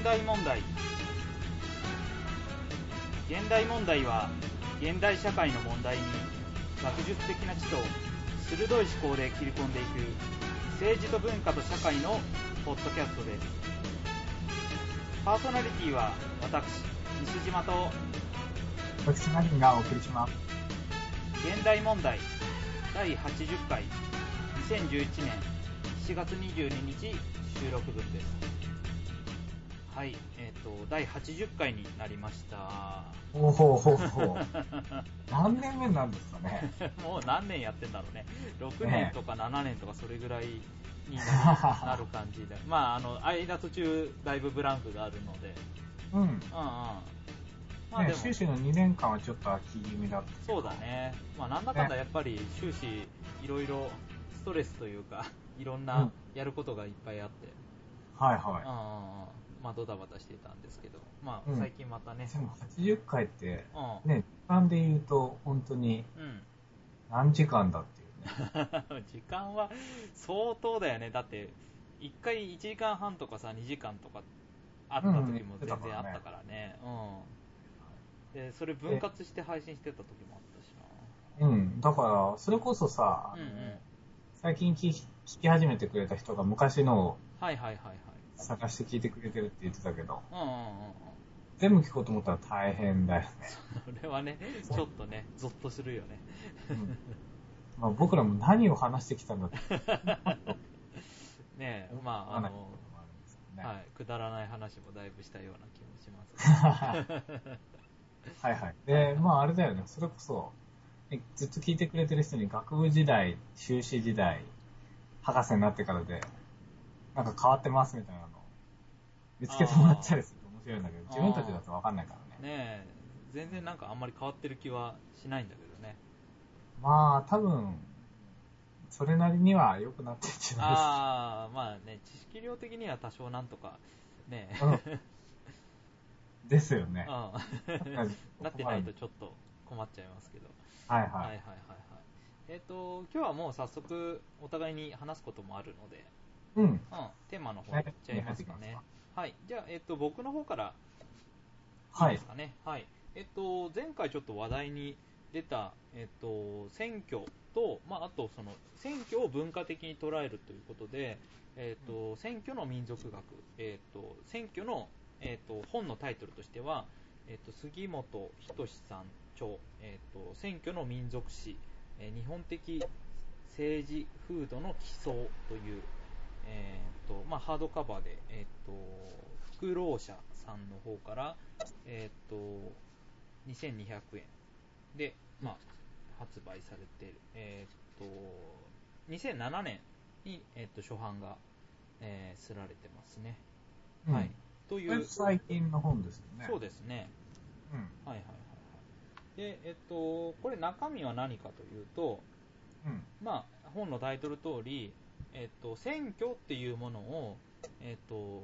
現代問題。現代問題は現代社会の問題に学術的な知と鋭い思考で切り込んでいく政治と文化と社会のポッドキャストです。パーソナリティは私西島と。私マリンがお送りします。現代問題第80回。2011年7月22日収録分ですはいえっ、と第80回になりました。ほうほうほうほう。何年目なんですかね。もう何年やってんだろうね。6ね年とか7年とかそれぐらいになる感じで。まああの間途中だいぶブランクがあるので。うん。うんうん。まあでね、も。終始の2年間はちょっと秋気味だったそうだ。ね、まあ、なんだかんだやっぱり終始いろいろストレスというかいろんうなん。やることがいっぱいあって、はいうんうんうん。はまあドタバタしてたんですけど、まあうん。最近またね。い。、でも80回って、うん、ね、時間で言うと本当にうん、何時間だっていうね。時間は相当だよね、だって1回1時間半とかさ2時間とかあった時も全然あったからね、うん、でそれ分割して配信してた時もあったしうん。だから、それこそさ、な、うんうん、最近聞き始めてくれた人が昔のをはいはいはいはい、探して聞いてくれてるって言ってたけど、うんうんうんうん。全部聞こうと思ったら大変だよね。それはね、ちょっとね、ゾッとするよね。うんまあ、僕らも何を話してきたんだって。ねえ、まあ、あの、ねはい、くだらない話もだいぶしたような気もします。はいはい。で、まああれだよね、それこそ、えずっと聞いてくれてる人に学部時代、修士時代、博士になってからで、なんか変わってますみたいな見つけてもらったりすると面白いんだけど、自分たちだとわかんないからね。ねえ、全然なんかあんまり変わってる気はしないんだけどね。まあ多分、それなりには良くなってるんじゃないああ、まあね、知識量的には多少なんとか、ねえ、うんですよね。うん、なってないとちょっと困っちゃいますけど。はいはい。はいはいはいはい。えっ、と、今日はもう早速お互いに話すこともあるので、うん。うん、テーマの方いっちゃいますかねはい。はい。じゃあ、えっと、僕の方からはいいいです。かね。はい。えっと、前回ちょっと話題に出た、えっと、選挙と、まあ、あと、その、選挙を文化的に捉えるということで、えっと、選挙の民族学、えっと、選挙の、えっと、本のタイトルとしては、えっと、杉本仁さん著、えっと、選挙の民族史、えー日本的政治風土の基礎という、えーとまあ、ハードカバーで、えー、と福労社さんの方から、えー、と2200円で、まあ、発売されている、えー、と2007年に、えー、と初版が、えー、刷られてますね。うんはい、という最近の本ですよね。そうですね。うん。はいはいはいはい。で、えっと、これ中身は何かというと、うん。まあ、本のタイトル通り、えっと、選挙っていうものを、えっと、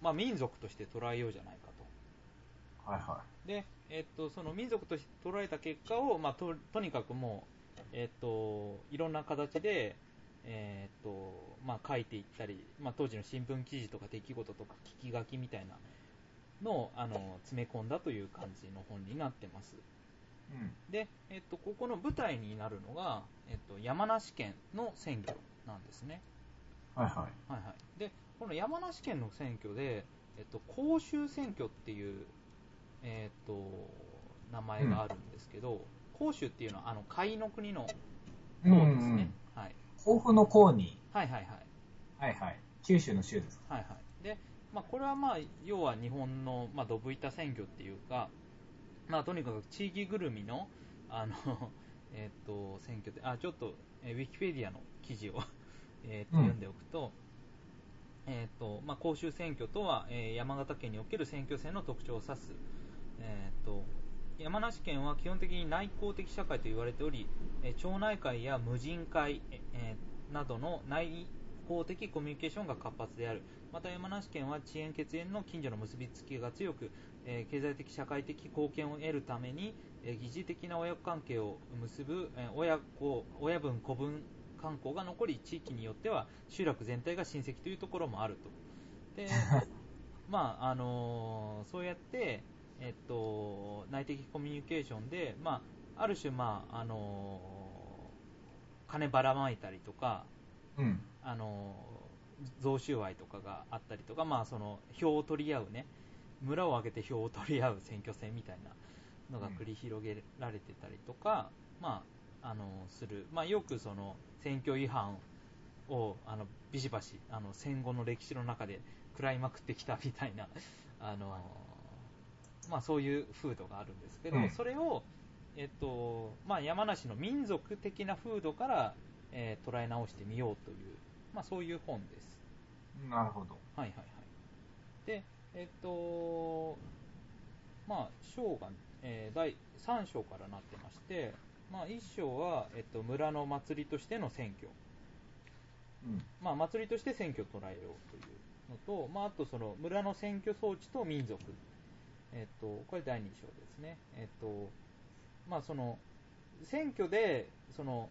まあ、民族として捉えようじゃないかと。はいはで、えっと、その民族として捉えた結果を、まあ、ととにかくもう、えっと、いろんな形で、えっとまあ、書いていったり、まあ、当時の新聞記事とか出来事とか聞き書きみたいなのをあの詰め込んだという感じの本になってます。い。うん。で、えっと、ここの舞台になるのが、えっと、山梨県の選挙なんですね。はいはい。はいはい。で、この山梨県の選挙で、えっと、甲州選挙っていう、えっと、名前があるんですけど、甲州っていうのは、あの、甲斐の国の方ですね。うんうんはい。甲府の甲に、はいはいはい。はいはい。九州の州です。はいはい。で、まあ、これはまあ、要は日本の、まあ、どぶ板選挙っていうか、まあ、とにかく地域ぐるみの、あの、えっと、選挙で、あ、ちょっと、えーウィキペディアの記事を、えっと、うん読んでおくと、えっと、まあ、公衆選挙とは、えー山形県における選挙戦の特徴を指す、えっと、山梨県は基本的に内向的社会と言われており、えー町内会や無人会、ええーなどの内公的コミュニケーションが活発である。また山梨県は遅延血縁の近所の結びつきが強く、えー経済的社会的貢献を得るために、えー疑似的な親子関係を結ぶ、えー親子親分子分観光が残り地域によっては集落全体が親戚というところもあると。で まあ、あのそうやって、えっと、内的コミュニケーションで、まあ、ある種、まあ、あの金ばらまいたりとか、うん。あの贈収賄とかがあったりとか、まあ、その票を取り合うね、村を挙げて票を取り合う選挙戦みたいなのが繰り広げられてたりとか、まあ、あのする、まあ、よくその選挙違反をあのビシバシあの戦後の歴史の中で食らいまくってきたみたいな、あのまあ、そういう風土があるんですけど、うんそれを、えっとまあ、山梨の民族的な風土から、えー捉え直してみようという、まあ、そういう本です。なるほど。はいはいはい。で、えっと、まあ、章が、えー第3章からなってまして、まあ、1章は、えっと、村の祭りとしての選挙。うん。まあ、祭りとして選挙を捉えようというのと、まあ、あとその村の選挙装置と民族、えっと、これ第2章ですね、えっとまあ、その選挙でその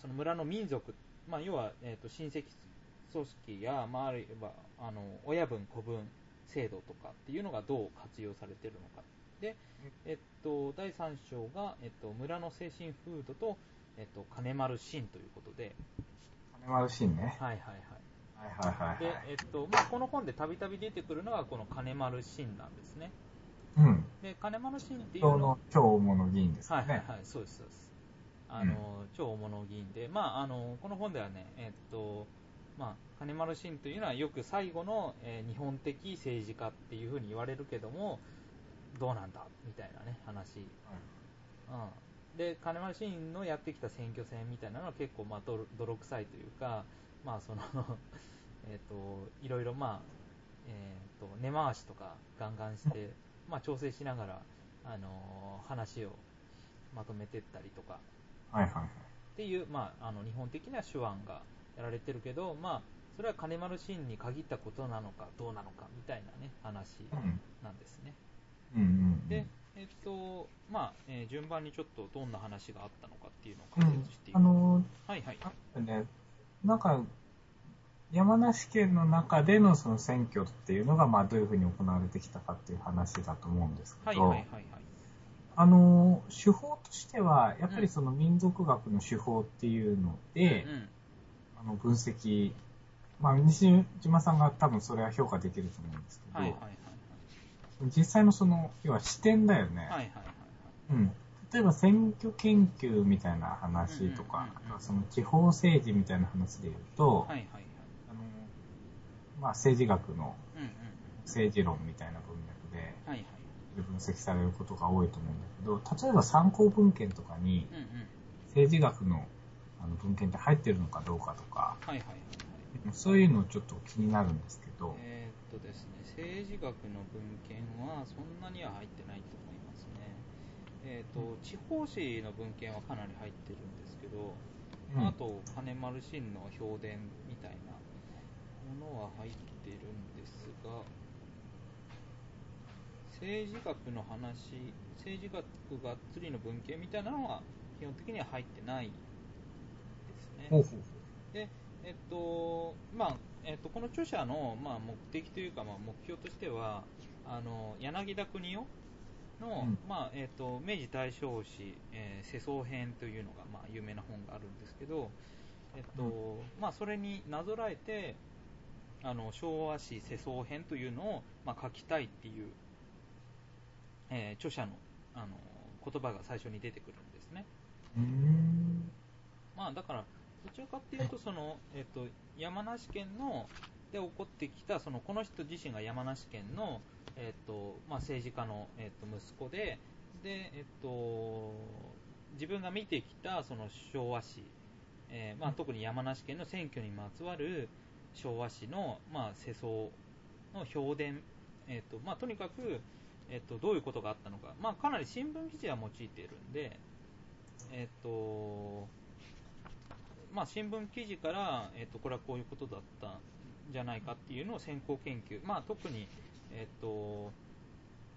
その村の民族、まあ、要は、えっと、親戚組織や、まあ、あるいはあの親分、子分制度とかっていうのがどう活用されているのか。で、えっと、第3章が、えっと、村の精神風土と、えっと、金丸信ということで、金丸信ね。はいはいはい。はいはいはいではい。、えっとまあ、この本でたびたび出てくるのがこの金丸信なんですね。うん。で、金丸信っていうのの超大物議員ですよね。はいはいはい、そうです、そうです。あの、超大物議員で、まあ、あの、この本ではね、えっと、まあ、金丸信というのはよく最後の、えー日本的政治家っていうふうに言われるけども、どうなんだみたいなね、話。うん。で、金丸信のやってきた選挙戦みたいなのは結構、まあ、泥泥臭いというか、まあ、その、えっと、いろいろ、まあ、えっと、根回しとかガンガンして、まあ、調整しながら、あのー話をまとめてったりとかはいはいはい。っていう、まあ、あの日本的な手腕がやられてるけど、まあ、それは金丸信に限ったことなのかどうなのかみたいなね話うん。なんですね。うんうんうん。で、えっとまあえー順番にちょっとどんな話があったのかっていうのをうん。解説していく、あのはいはい。ー、ね、なんか、山梨県の中でのその選挙っていうのが、まあ、どういうふうに行われてきたかっていう話だと思うんですけど、はいはいはいはい。あのー、手法としては、やっぱりその民族学の手法っていうので、うん。あの分析、まあ、西島さんが多分それは評価できると思うんですけど、はいはいはい実際のその、要は視点だよね。はいはいはいうん。例えば選挙研究みたいな話とか、その地方政治みたいな話で言うと、はいはいはい。あの、まあ政治学の政治論みたいな文脈で分析されることが多いと思うんだけど、例えば参考文献とかに政治学のあの文献って入ってるのかどうかとか、はいはいはいはい。そういうのちょっと気になるんですけど、えーっとですね、政治学の文献はそんなには入ってないと思いますね。えーっと、地方紙の文献はかなり入ってるんですけど、うんあと、金丸信の評伝みたいなものは入ってるんですが、政治学の話、政治学がっつりの文献みたいなのは基本的には入ってないですね。で、えっと、まあ、えっと、この著者の、まあ、目的というか、まあ、目標としては、あの、柳田国夫の、うんまあ、えっと、明治大正史、えー世相編というのが、まあ、有名な本があるんですけど、えっと、うまあ、それになぞらえて、あの、昭和史世相編というのを、まあ、書きたいっていう、えー著者の、あの、言葉が最初に出てくるんですね。うーん。まあ、だから、どちらかっていうと、その、えっと、山梨県の、で起こってきた、その、この人自身が山梨県の、えっと、まあ、政治家の、えっと、息子で、で、えっと、自分が見てきた、その、昭和史、えーまあ、特に山梨県の選挙にまつわる昭和史の、まあ、世相の評伝、えっと、まあ、とにかく、えっと、どういうことがあったのか、まあ、かなり新聞記事は用いているんで、えっと、まあ、新聞記事から、えっと、これはこういうことだったんじゃないかっていうのを先行研究、まあ、特に、えっと、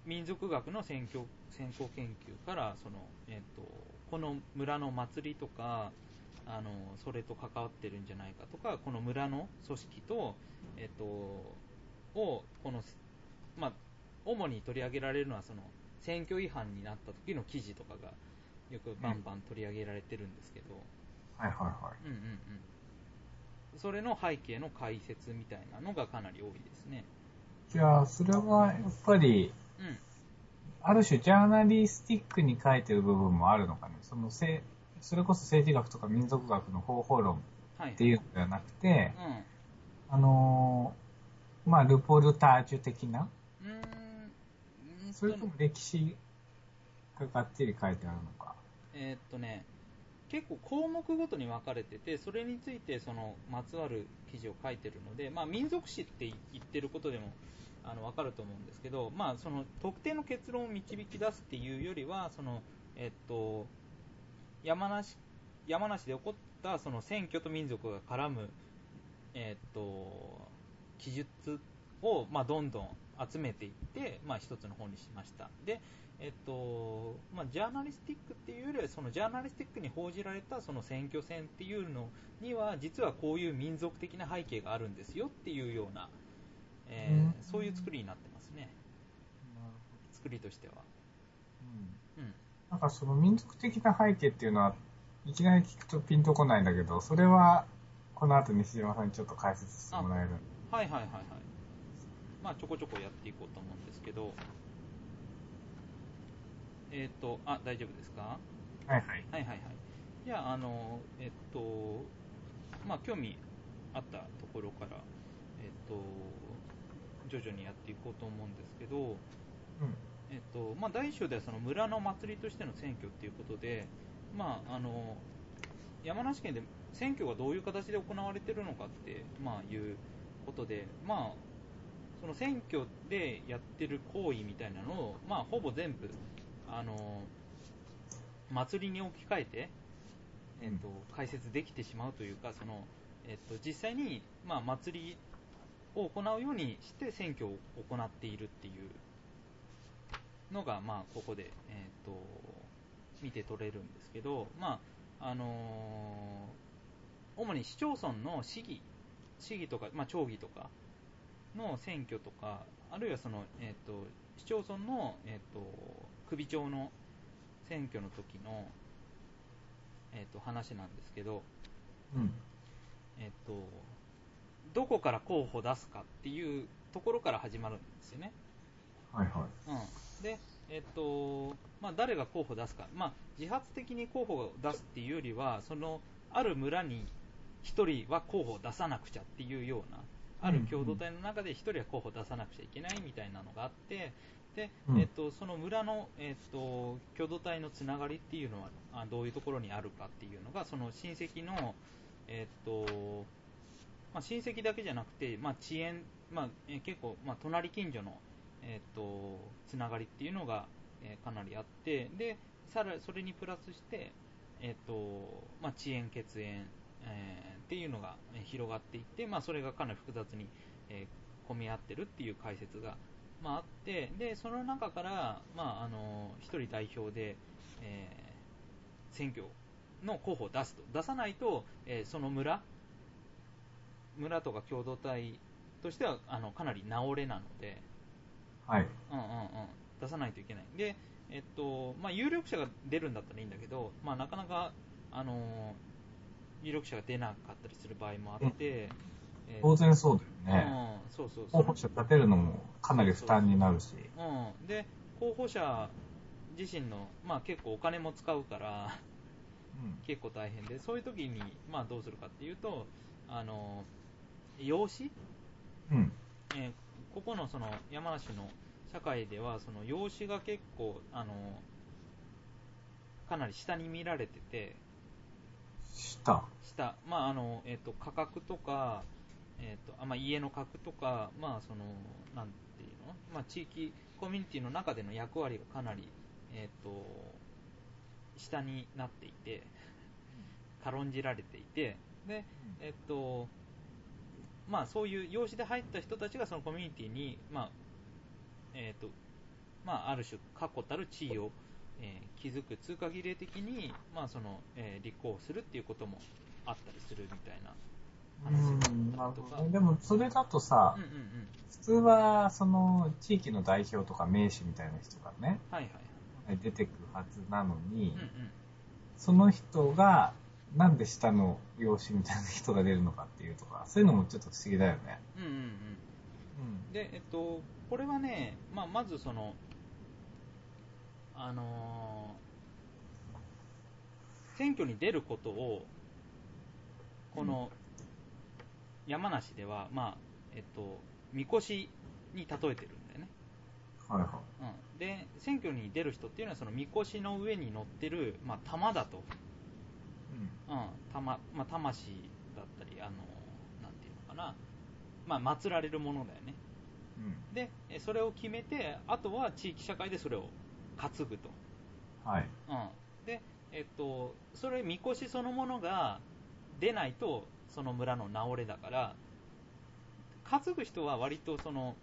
民族学の先行先行研究からその、えっと、この村の祭りとかあのそれと関わってるんじゃないかとかこの村の組織と、えっと、をこのまあ、主に取り上げられるのはその選挙違反になった時の記事とかがよくバンバン取り上げられてるんですけど、はいはいはい。うんうんうん、それの背景の解説みたいなのがかなり多いですね。いや、それはやっぱり、うんある種ジャーナリスティックに書いてる部分もあるのかね。そのせそれこそ政治学とか民族学の方法論はい、っていうのではなくて、うんあのーまあ、ルポルタージュ的な、うーんそれとも歴史ががっちり書いてあるのか。えーっとね、結構項目ごとに分かれてて、それについてそのまつわる記事を書いてるので、まあ、民族史って言ってることでもあの分かると思うんですけど、まあ、その特定の結論を導き出すっていうよりは、そのえっと、山梨山梨で起こったその選挙と民族が絡む、えっと、記述を、まあ、どんどん集めていって、まあ、一つの本にしました。でえっとまあ、ジャーナリスティックっていうよりはそのジャーナリスティックに報じられたその選挙戦っていうのには実はこういう民族的な背景があるんですよっていうような、えーうん。そういう作りになってますね。作りとしては、うん。うん、なんかその民族的な背景っていうのは、いきなり聞くとピンとこないんだけど、それは、この後西島さんにちょっと解説してもらえる？はいはいはいはい。まあちょこちょこやっていこうと思うんですけどえっ、とあ大丈夫ですか？はいはい。はいはいはい。じゃあ、あの、えっと、まあ、興味あったところから、えっと、徐々にやっていこうと思うんですけど、うん。えっと、まあ、大小ではその村の祭りとしての選挙っていうことで、まあ、あの、山梨県で選挙がどういう形で行われてるのかって、まあ、いうことで、まあ、その選挙でやってる行為みたいなのを、まあ、ほぼ全部、あの、祭りに置き換えて、えっと、解説できてしまうというか、その、えっと、実際に、まあ、祭りを行うようにして選挙を行っているっていうのが、まあ、ここで、えっと、見て取れるんですけど、まあ、あのー主に市町村の市議、市議とか、まあ、町議とかの選挙とか、あるいはその、えっと、市町村の、えっと、首長の選挙の時の、えっと、話なんですけど、うん。えっと、どこから候補を出すかっていうところから始まるんですよね。はいはい。うん、で、えっとまあ、誰が候補を出すか、まあ、自発的に候補を出すっていうよりは、そのある村に1人は候補を出さなくちゃっていうような、ある共同体の中で1人は候補を出さなくちゃいけないみたいなのがあって、でうん。えっと、その村の、えっと、共同体のつながりっていうのはあどういうところにあるかっていうのが、その親戚の、えっとまあ、親戚だけじゃなくて、まあ、遅延、まあ、えー結構、まあ、隣近所の、えー、とつながりっていうのが、えーかなりあってでさらそれにプラスして、えーとまあ、遅延、血縁、えーっていうのがえー広がっていって、まあ、それがかなり複雑に、えー混み合ってるっていう解説が、まあ、あってでその中から、まあ、あの1人代表で、えー選挙の候補を出すと出さないと、えーその村村とか共同体としてはあのかなり直れなので、はい。うんうんうん、出さないといけない。で、えっと、まあ、有力者が出るんだったらいいんだけど、まあ、なかなか、あのー有力者が出なかったりする場合もあって、えー当然そうだよね。うん、そうそう、候補者立てるのもかなり負担になるし。うん、で、候補者自身の、まあ、結構お金も使うから、うん。結構大変で、そういう時に、まあ、どうするかっていうと、あの養子、うん。えーここのその山梨の社会ではその養子が結構あのかなり下に見られててした。下、まああのえー、と価格とか、えーとあまあ、家の格とか、まあそのなんていうの、まあ、地域コミュニティの中での役割がかなり、えー、と下になっていて軽んじられていてで、えっと、まあそういう養子で入った人たちがそのコミュニティに、まあ、えっと、まあある種確固たる地位を、えー築く通過儀礼的に、まあその、えー立候補するっていうこともあったりするみたいな話でも、それだとさうん、うんうん。普通は、その、地域の代表とか名士みたいな人がね、はいはいはい。出てくるはずなのに、うんうん。その人が、なんで下の養子みたいな人が出るのかっていうとか、そういうのもちょっと不思議だよね。うんうんうん。うん。で、えっと、これはね、まあ、まずその、あのー選挙に出ることを、この、山梨では、まあ、えっと、みこしに例えてるんだよね。はいはい。うん。で、選挙に出る人っていうのは、そのみこしの上に乗ってる、まあ、玉だと。うん、玉、まあ、魂だったり、あの、なんていうのかな。まあ、祀られるものだよね。うん。うん。で、えそれを決めて、あとは地域社会でそれを担ぐと。はい。うん。で、えっと、それ、みこしそのものが出ないと、その村の直れだから、担ぐ人は割とその、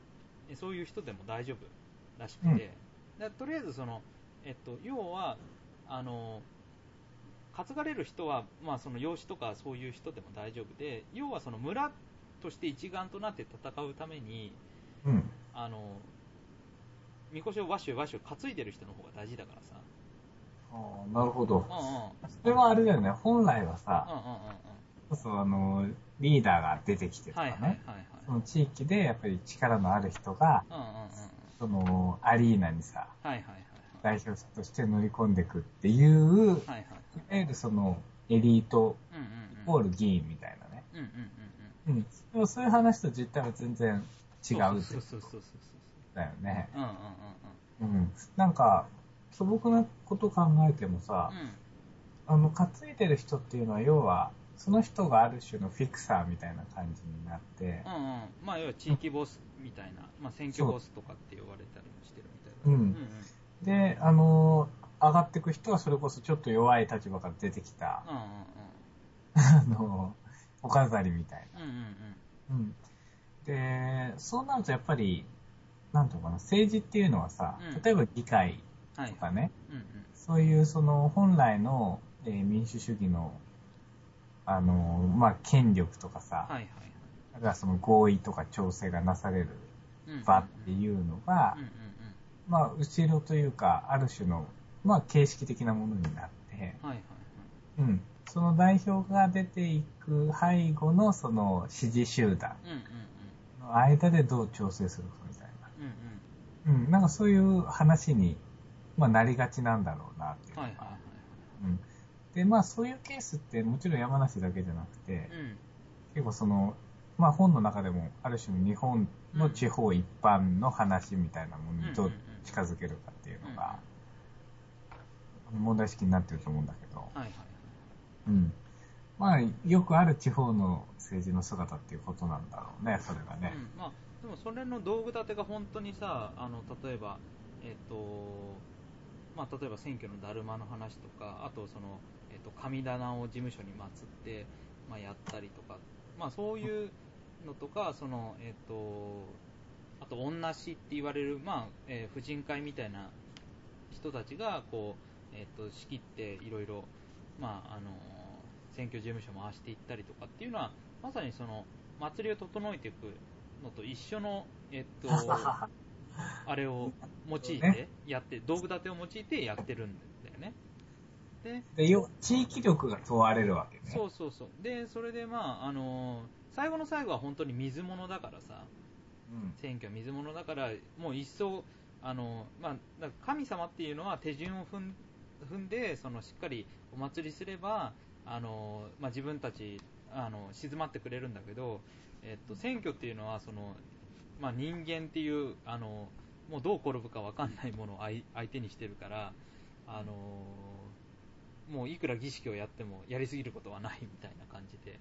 えそういう人でも大丈夫らしくて、うんだとりあえずその、えっと、要は、あの、担がれる人は、まあ、その養子とかそういう人でも大丈夫で、要はその村として一丸となって戦うために、うん。あの、みこしをわしゅわしゅ担いでる人の方が大事だからさ。ああ、なるほど。うんうん。うんそれはあれだよね。本来はさ、うんうんうん。そうそう、あの、リーダーが出てきてとかね、はいはいはいはい。その地域でやっぱり力のある人が、うんうん。その、アリーナにさ、はいはいはい代表者として乗り込んでくっていう、はい。はいはいいわゆるその、エリート。イコール議員みたいなね。うんうんうんうん。でもそういう話と実態は全然違ううん。ってそうそうそうそうそうだよね。なんか、素朴なこと考えてもさ、うん。うん。あの、担いでる人っていうのは、要は、その人がある種のフィクサーみたいな感じになって、うんうん。まあ、要は地域ボスみたいな、まあ、選挙ボスとかって呼ばれたりもしてるみたいだ。うんうんで、あの、上がってく人はそれこそちょっと弱い立場から出てきた、うん。うん あの、お飾りみたいな。うんうん。うんうんうん。で、そうなるとやっぱり、なんとかな、政治っていうのはさうん、例えば議会うん。はいと。かね、うんうん。そういうその本来の、えー民主主義の、あの、まあ、権力とかさ、はいはいだからその合意とか調整がなされる場っていうのがうん、うんまあ、後ろというか、ある種の、まあ、形式的なものになって、うん。はいはいはい。うん。その代表が出ていく背後のその支持集団うんうんうん。の間でどう調整するかみたいうんうん。な。うん。なんかそういう話に、まあ、なりがちなんだろうなっていうか。はいはいはい。うん。で、まあそういうケースってもちろん山梨だけじゃなくて、うん。結構その、まあ本の中でもある種の日本の地方一般の話みたいなものにどう近づけるかっていうのが、問題意識になってると思うんだけど、はいはいはい。うん。まあ、よくある地方の政治の姿っていうことなんだろうね、それがね。うん、まあ、でもそれの道具立てが本当にさ、あの、例えば、えっ、と、まあ、例えば選挙のだるまの話とか、あとその、と、神棚を事務所に祀って、まあ、やったりとか、まあ、そういうのとか、その、えっ、と、あと、女師って言われる、まあ、えー婦人会みたいな人たちが、こう、えっ、と、仕切っていろいろ、まあ、あの、選挙事務所回していったりとかっていうのは、まさにその、祭りを整えていくのと一緒の、えっと、あれを用いてやって、道具立てを用いてやってるんだよね。で、で、よ、地域力が問われるわけね。そうそうそう。で、それでまあ、あの最後の最後は本当に水物だからさ、うん。選挙は水物だから、もう一層、あのまあ、神様っていうのは手順を踏ん踏んで、そのしっかりお祭りすれば、あのまあ、自分たちあの静まってくれるんだけど、えっと、選挙っていうのはその、まあ、人間っていうあのもうどう転ぶか分かんないものを相相手にしてるから、あのもういくら儀式をやってもやりすぎることはないみたいな感じで、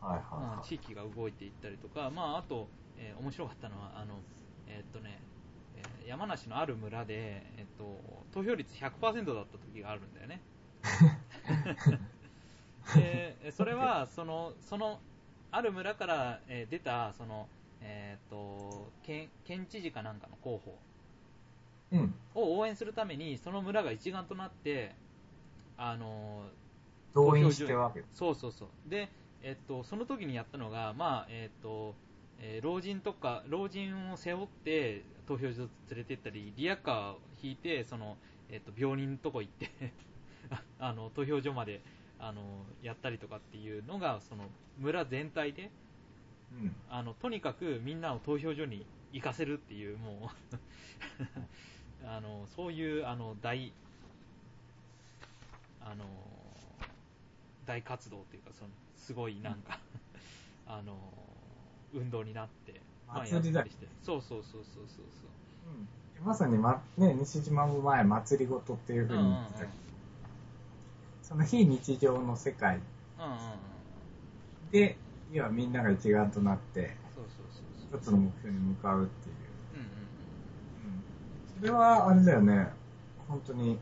はいはいまあはい。地域が動いていったりとか、まあ、あと、えー面白かったのはあの、えーっとねえー山梨のある村で、えーっと投票率100%だった時があるんだよね。でそれはそのそのある村から、えー出たその、えーっと県県知事かなんかの候補うん。を応援するためにその村が一丸となってあの動員してるわけ。そうそうそう。で、えっと、その時にやったのが、まあ、えっと、えー老人とか、老人を背負って投票所連れてったり、リアカーを引いて、その、えっ、と、病人のとこ行ってあ あの、投票所まで、あの、やったりとかっていうのが、その、村全体で、うん。あの、とにかくみんなを投票所に行かせるっていう、もう あの、そういう、あの、大、あの、大活動っていうか、その、すごいなんか、あの、運動になって、まあ、や祭りだったりして。そうそうそうそうそううん、まさに、ま、ね、西島も前、祭りごとっていうふうに言ってたけど、うんうんその非日常の世界そう。うんうんうん。で、要はみんなが一丸となって。一つの目標に向かうっていう。うんうんうん。うんそれは、あれだよね、本当に、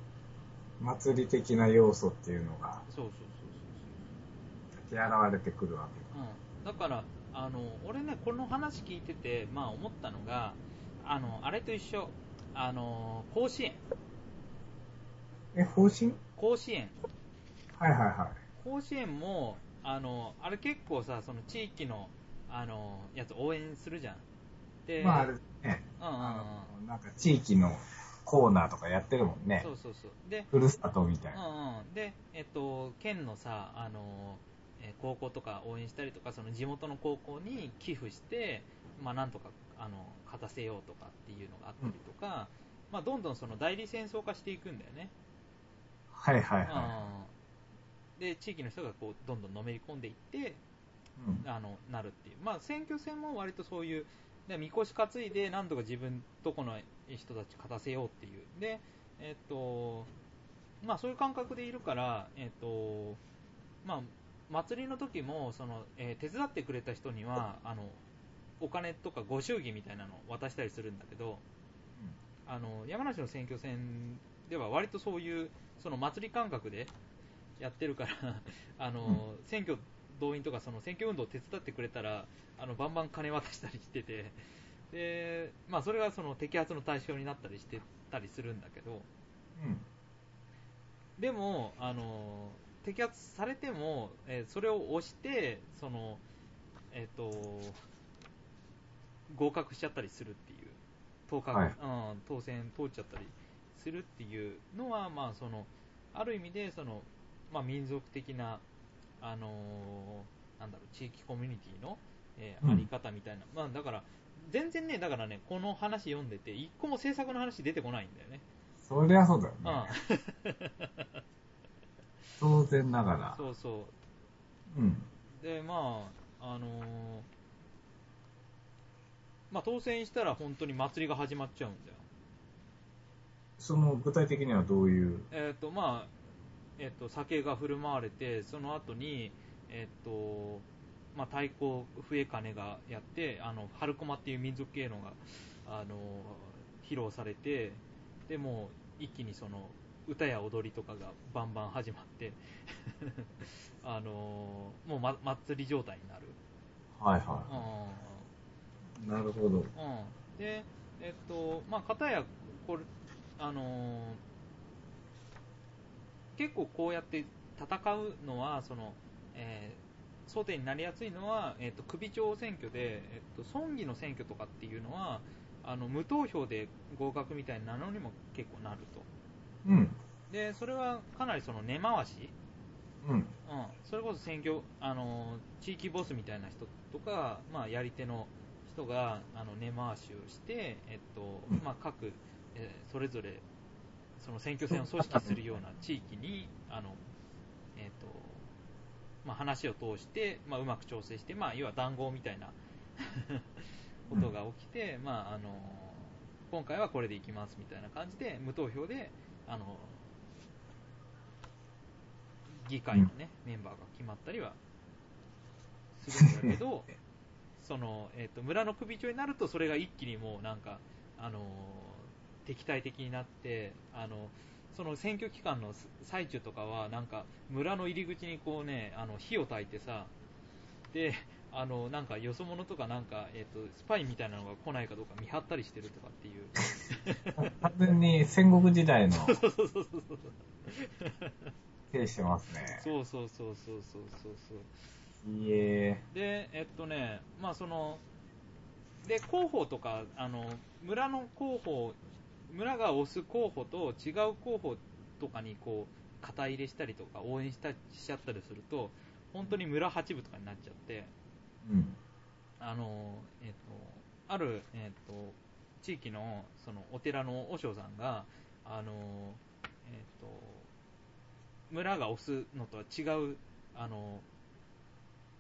祭り的な要素っていうのが、そうそうそうそう現れてくるわけ。だ。うん、だから、あの俺ね、この話聞いてて、まあ、思ったのが、あのあれと一緒、あの甲子園、え、方針？甲子園、はいはいは甲子園も、あのあれ結構さ、その地域のあのやつ応援するじゃん。い。で、まあ、あれね、うんうんうん。なんか地域のコーナーとかやってるもんねそ。うそうそう。で、ふるさとみたいな。うんうん、で、えっと、県のさ、あのえー高校とか応援したりとか、その地元の高校に寄付して、まあ、なんとかあの勝たせようとかっていうのがあったりとか、まあ、どんどんその代理戦争化していくんだよね。はいはいはうんで、地域の人がこうどんどんのめり込んでいって、い。うんあのなるっていう、まあ、選挙戦も割とそういう、でみこし担いで、なんとか自分とこの人たち勝たせようっていう、で、えっとまあ、そういう感覚でいるから、えっとまあ、祭りの時もその、えー手伝ってくれた人にはあのお金とかご祝儀みたいなのを渡したりするんだけど、あの山梨の選挙戦では割とそういうその祭り感覚でやってるからあの、選挙動員とかその選挙運動を手伝ってくれたらあのバンバン金渡したりしててで、まあ、それがその摘発の対象になったりしてたりするんだけどうん。でもあの摘発されても、えーそれを押してその、えー、と合格しちゃったりするっていう当確、はいうん、当選通っちゃったりするっていうのは、まあ、そのある意味でその、まあ、民族的な、あのーなんだろう地域コミュニティの、えーうんあり方みたいな、まあ、だから全然ねだからねこの話読んでて一個も政策の話出てこないんだよね。そりゃそうだようんね。当然ながら。そうそうん。う。で、まあ、あのーまあ、当選したら本当に祭りが始まっちゃうんだよ。その具体的にはどういう、えっ、と、まあ、えっ、と、酒が振る舞われて、その後に、えっ、と、まあ、太鼓、笛鐘がやって、あの、春駒っていう民族芸能が、あの披露されて、でもう一気にその、歌や踊りとかがバンバン始まって、あのもう、ま、祭り状態になる。はいうんはなるほど。うん、で、えっと、まあ、片や、これ、あのー結構こうやって戦うのは、その、えー争点になりやすいのは、えっと、首長選挙で、えっと、村議の選挙とかっていうのは、あの、無投票で合格みたいなのにも結構なると。うん。で、それはかなりその根回し、うん。うん、それこそ選挙、あの地域ボスみたいな人とか、まあ、やり手の人があの根回しをして、えっとうんまあ、各、えーそれぞれその選挙戦を組織するような地域にあの、えっとまあ、話を通して、まあ、うまく調整して、まあ、要は談合みたいな ことが起きて、まあ、あの今回はこれでいきますみたいな感じで無投票であの議会の、ねメンバーが決まったりはするんだけど その、えー、と村の首長になるとそれが一気にもうなんか、あの敵対的になってあのその選挙期間の最中とかはなんか村の入り口にこう、ね、あの火を焚いてさであのなんかよそ者とかなんか、えー、とスパイみたいなのが来ないかどうか見張ったりしてるとかっていう完全に戦国時代の そうそうそうそうそう手してますね。そうそうそうそうそうそうそういいえ。で、えっとね、まあその、で広報とかあの村の広報村が推す候補と違う候補とかにこう肩入れしたりとか応援したしちゃったりすると本当に村八部とかになっちゃってうん。あの、えっとある、えっと地域のそのお寺の和尚さんがあの、えっと村が推すのとは違うあの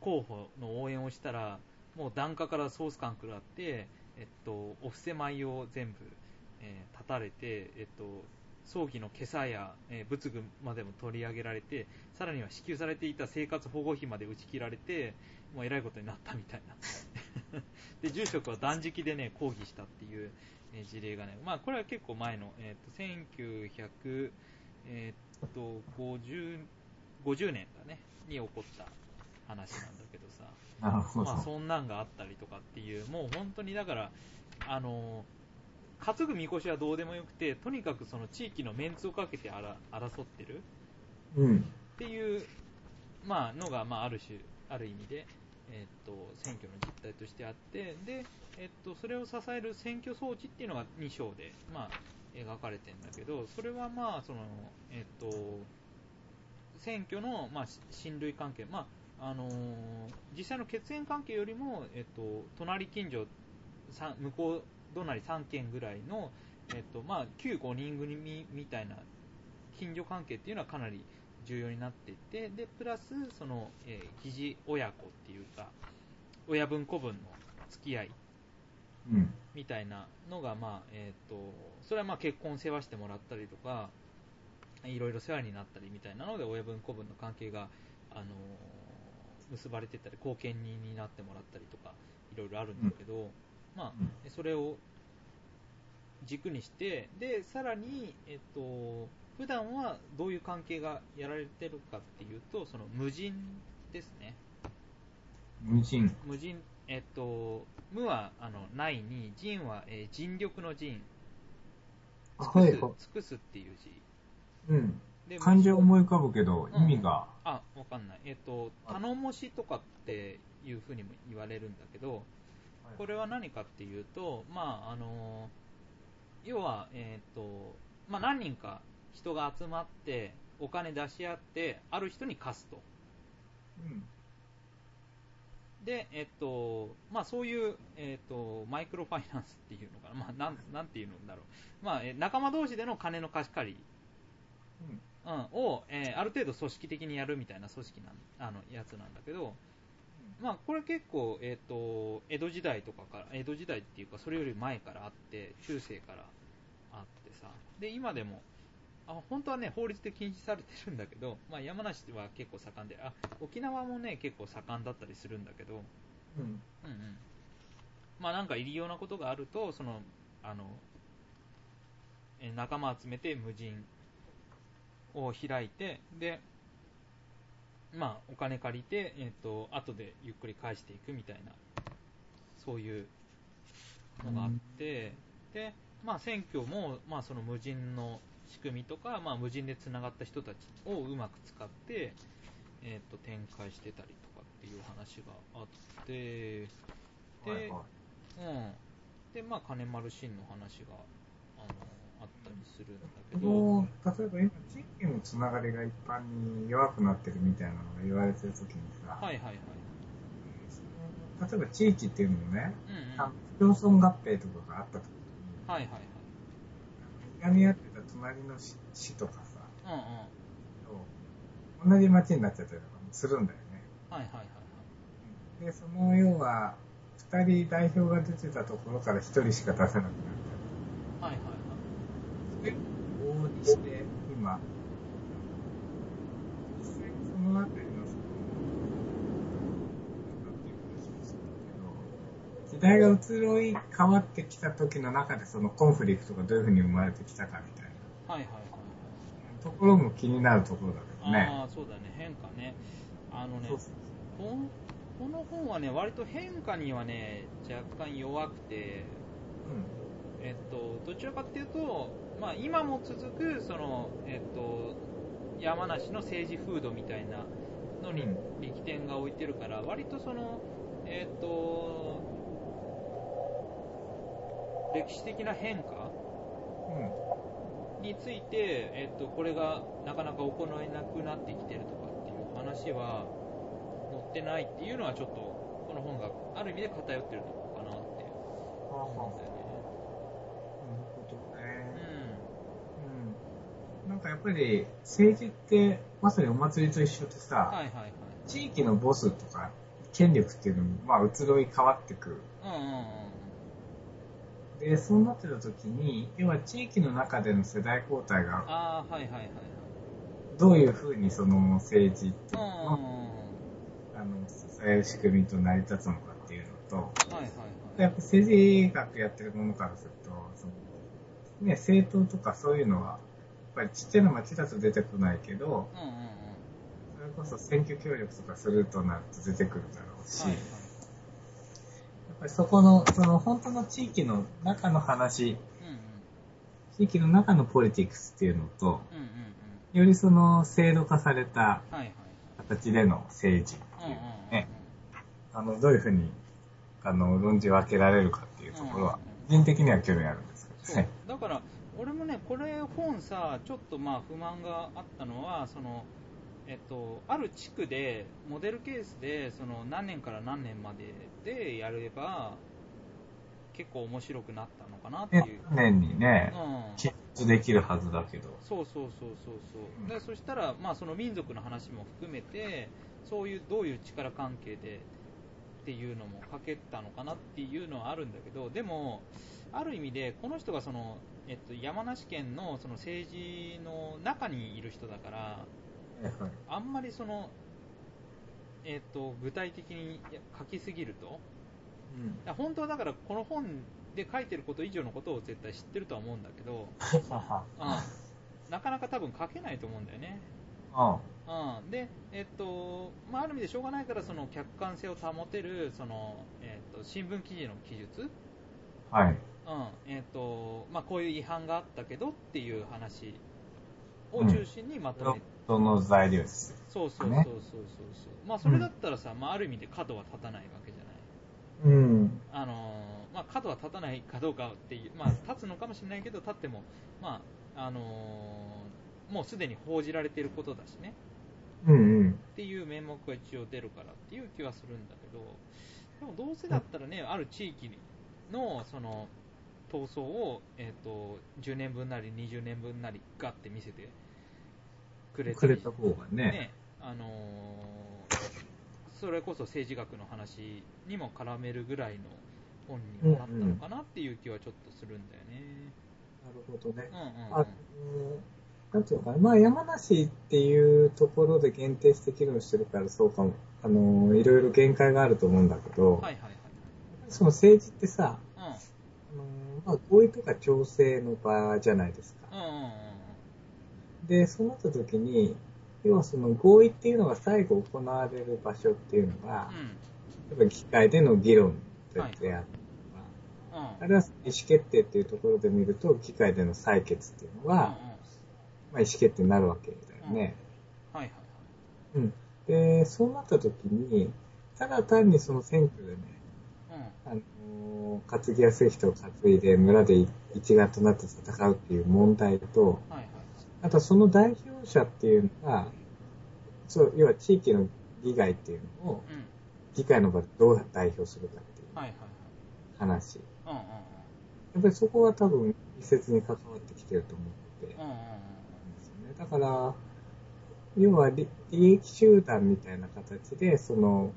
候補の応援をしたらもう檀家からソース感食らって、えっと、お布施米を全部、えー断たれて、えっと、葬儀の今朝や、えー仏具までも取り上げられてさらには支給されていた生活保護費まで打ち切られてもうえらいことになったみたいな で住職は断食でね抗議したっていう、えー事例がね、まあ、これは結構前の、えー、と1900、えー、と 50, 50年だねに起こった話なんだけどさなるほど。まあ、そんなんがあったりとかっていう、もう本当にだから、あの担ぐみこしはどうでもよくて、とにかくその地域のメンツをかけて争ってるうん。っていう、まあ、のが、まあ、ある種、ある意味で、えっと選挙の実態としてあって、でえっとそれを支える選挙装置っていうのが2章で、まあ、描かれてるんだけど、それはまあその、えっと選挙の、まあ、し親類関係、まああのー実際の血縁関係よりも、えっと隣近所、さ向こう隣3県ぐらいの、えっとまあ、旧5人組みたいな近所関係っていうのはかなり重要になっていて、でプラスその、えー疑似親子っていうか、親分子分の付き合いうん。みたいなのが、まあえー、とそれはまあ結婚世話してもらったりとか、いろいろ世話になったりみたいなので、親分子分の関係が、あのー結ばれてたり、後見人になってもらったりとか、いろいろあるんだけど、まあ、それを軸にして、でさらに、えっと普段はどういう関係がやられてるかっていうと、その無人ですね。無人。無人、えっと、無はあのないに、人は、えー尽力の人、尽くす,、はい。尽くすっていう字。うん。で漢字を思い浮かぶけど、うん意味が、あ、わかんない。えっと、頼もしとかっていうふうにも言われるんだけど、これは何かっていうと、まあ、あの、要は、えっと、まあ、何人か人が集まって、お金出し合って、ある人に貸すと。うん。で、えっと、まあそういう、えっと、マイクロファイナンスっていうのかな、まあなん、なんていうんだろう。まあ、え仲間同士での金の貸し借り、うん、を、えーある程度組織的にやるみたいな組織なん、あの、やつなんだけど、まあこれ結構、えっと、江戸時代とかから、江戸時代っていうか、それより前からあって、中世からあってさ、で、今でも、あ本当はね、法律で禁止されてるんだけど、まあ、山梨は結構盛んで、あ沖縄もね、結構盛んだったりするんだけど、うん。うんうん、まあなんか入りようなことがあると、そのあのえー仲間集めて無人を開いて、で、まあお金借りて、えっ、と後でゆっくり返していくみたいな、そういうのがあって、で、まあ選挙も、まあその無人の仕組みとか、まあ無人でつながった人たちをうまく使って、えっ、と展開してたりとかっていう話があって、で、はいはうん。で、まあ、金丸信の話が、あったりするんだけい。ど、例えば今、地域のつながりが一般に弱くなってるみたいなのが言われてるときにさ、はいはいはい。例えば地域っていうのもね、うんうん。あの町村合併とかがあったときに、はいはいいがみ合ってた隣の市市とかさ、はい。うんうん。と同じ町になっちゃったりとかもするんだよね。はいはいはいで、その要は、二人代表が出てたところから一人しか出せなくなったり。はい。はいはいそれを往々にして、今、実際にそのあたりの、その、なんていう話をするけど、時代が移ろい変わってきた時の中でそのコンフリクトがどういうふうに生まれてきたかみたいなはい。はいはいはい。ところも気になるところだけどね。ああ、そうだね、変化ね。あのねそうそうこんこの本はね、割と変化にはね、若干弱くて、えっと、どちらかっていうと、まあ、今も続くその、えっと、山梨の政治風土みたいなのにうん。力点が置いてるから、割とその、えっと、歴史的な変化うん。について、えっと、これがなかなか行えなくなってきてるとかっていう話は載ってないっていうのはちょっとこの本がある意味で偏ってるところかなって思うんだよね。なるほどね。ううん。なんかやっぱり政治ってまさにお祭りと一緒でん。さ、はいはいはい。地域のボスとか権力っていうのも、まあ、移ろい変わってくる。うんうんうんで、そうなってた時に、要は地域の中での世代交代が、ああ、はいはいはいはい。どういうふうにその政治っていううんのを、うんうんうん。あの、支える仕組みと成り立つのかっていうのと、はいはいはい。やっぱ政治学やってるものからすると、そのね、政党とかそういうのは、ぱりちっちゃな町だと出てこないけど、うんうんうん。それこそ選挙協力とかするとなると出てくるだろうし、はいはい。やっぱりそこの、その本当の地域の中の話、うんうん。地域の中のポリティクスっていうのと、うんうんうん。よりその制度化された。形での政治あの、どういうふうに、あの、論じ分けられるかっていうところは、個人的には興味あるんですけどね。だから俺もねこれ本さちょっとまあ不満があったのはそのえっとある地区でモデルケースでその何年から何年まででやれば結構面白くなったのかなっていう、年にね、うん、記述できるはずだけど。そうそうそうそうそう。でそしたらまあその民族の話も含めてそういうどういう力関係でっていうのも書けたのかなっていうのはあるんだけどでもある意味でこの人がその、えっと、山梨県のその政治の中にいる人だからあんまりその、えっと、具体的に書きすぎるとうん。本当はだからこの本で書いてること以上のことを絶対知ってるとは思うんだけど、うん、なかなか多分書けないと思うんだよね。うん。うん、で、えっとまあ、ある意味でしょうがないからその客観性を保てるその、えっと、新聞記事の記述、はい。うんえっとまあ、こういう違反があったけどっていう話を中心にまとめて、その材料です。そうそうそうそうねそうそう、まあ、それだったらさ、まあ、ある意味で角は立たないわけじゃない。うん。あのーまあ、角は立たないかどうかっていう、まあ、立つのかもしれないけど、立っても、まああのーもうすでに報じられていることだしね、うんうん。っていう名目が一応出るからっていう気はするんだけど、でもどうせだったらね、ある地域のその闘争を、えー、と10年分なり20年分なりガッて見せてくれたりくれた方がね。ねあのーそれこそ政治学の話にも絡めるぐらいの本にもなったのかなっていう気はちょっとするんだよね。なるほどね。うんうんうんなんていうのかな、まあ山梨っていうところで限定して議論してるからそうかも、あの、いろいろ限界があると思うんだけど、はいはいその政治ってさ、まあ合意とか調整の場じゃないですか。うん。うんうんうんで、そうなった時に、要はその合意っていうのが最後行われる場所っていうのが、うん。例えば議会での議論であったりとか、うん。うん。あるいは意思決定っていうところで見ると、議会での採決っていうのが、うんうんまあ、意思決定になるわけだよね。はいはいうん。で、そうなった時に、ただ単にその選挙でね、はい。あのー担ぎやすい人を担いで村で一丸となって戦うっていう問題と、うん。はいはい。あとその代表者っていうのが、そう、要は地域の議会っていうのを、うん。議会の場でどう代表するかっていうはいはい話。やっぱりそこは多分密接に関わってきてると思ってうん。うんうんね。だから、要は利利益集団みたいな形で、その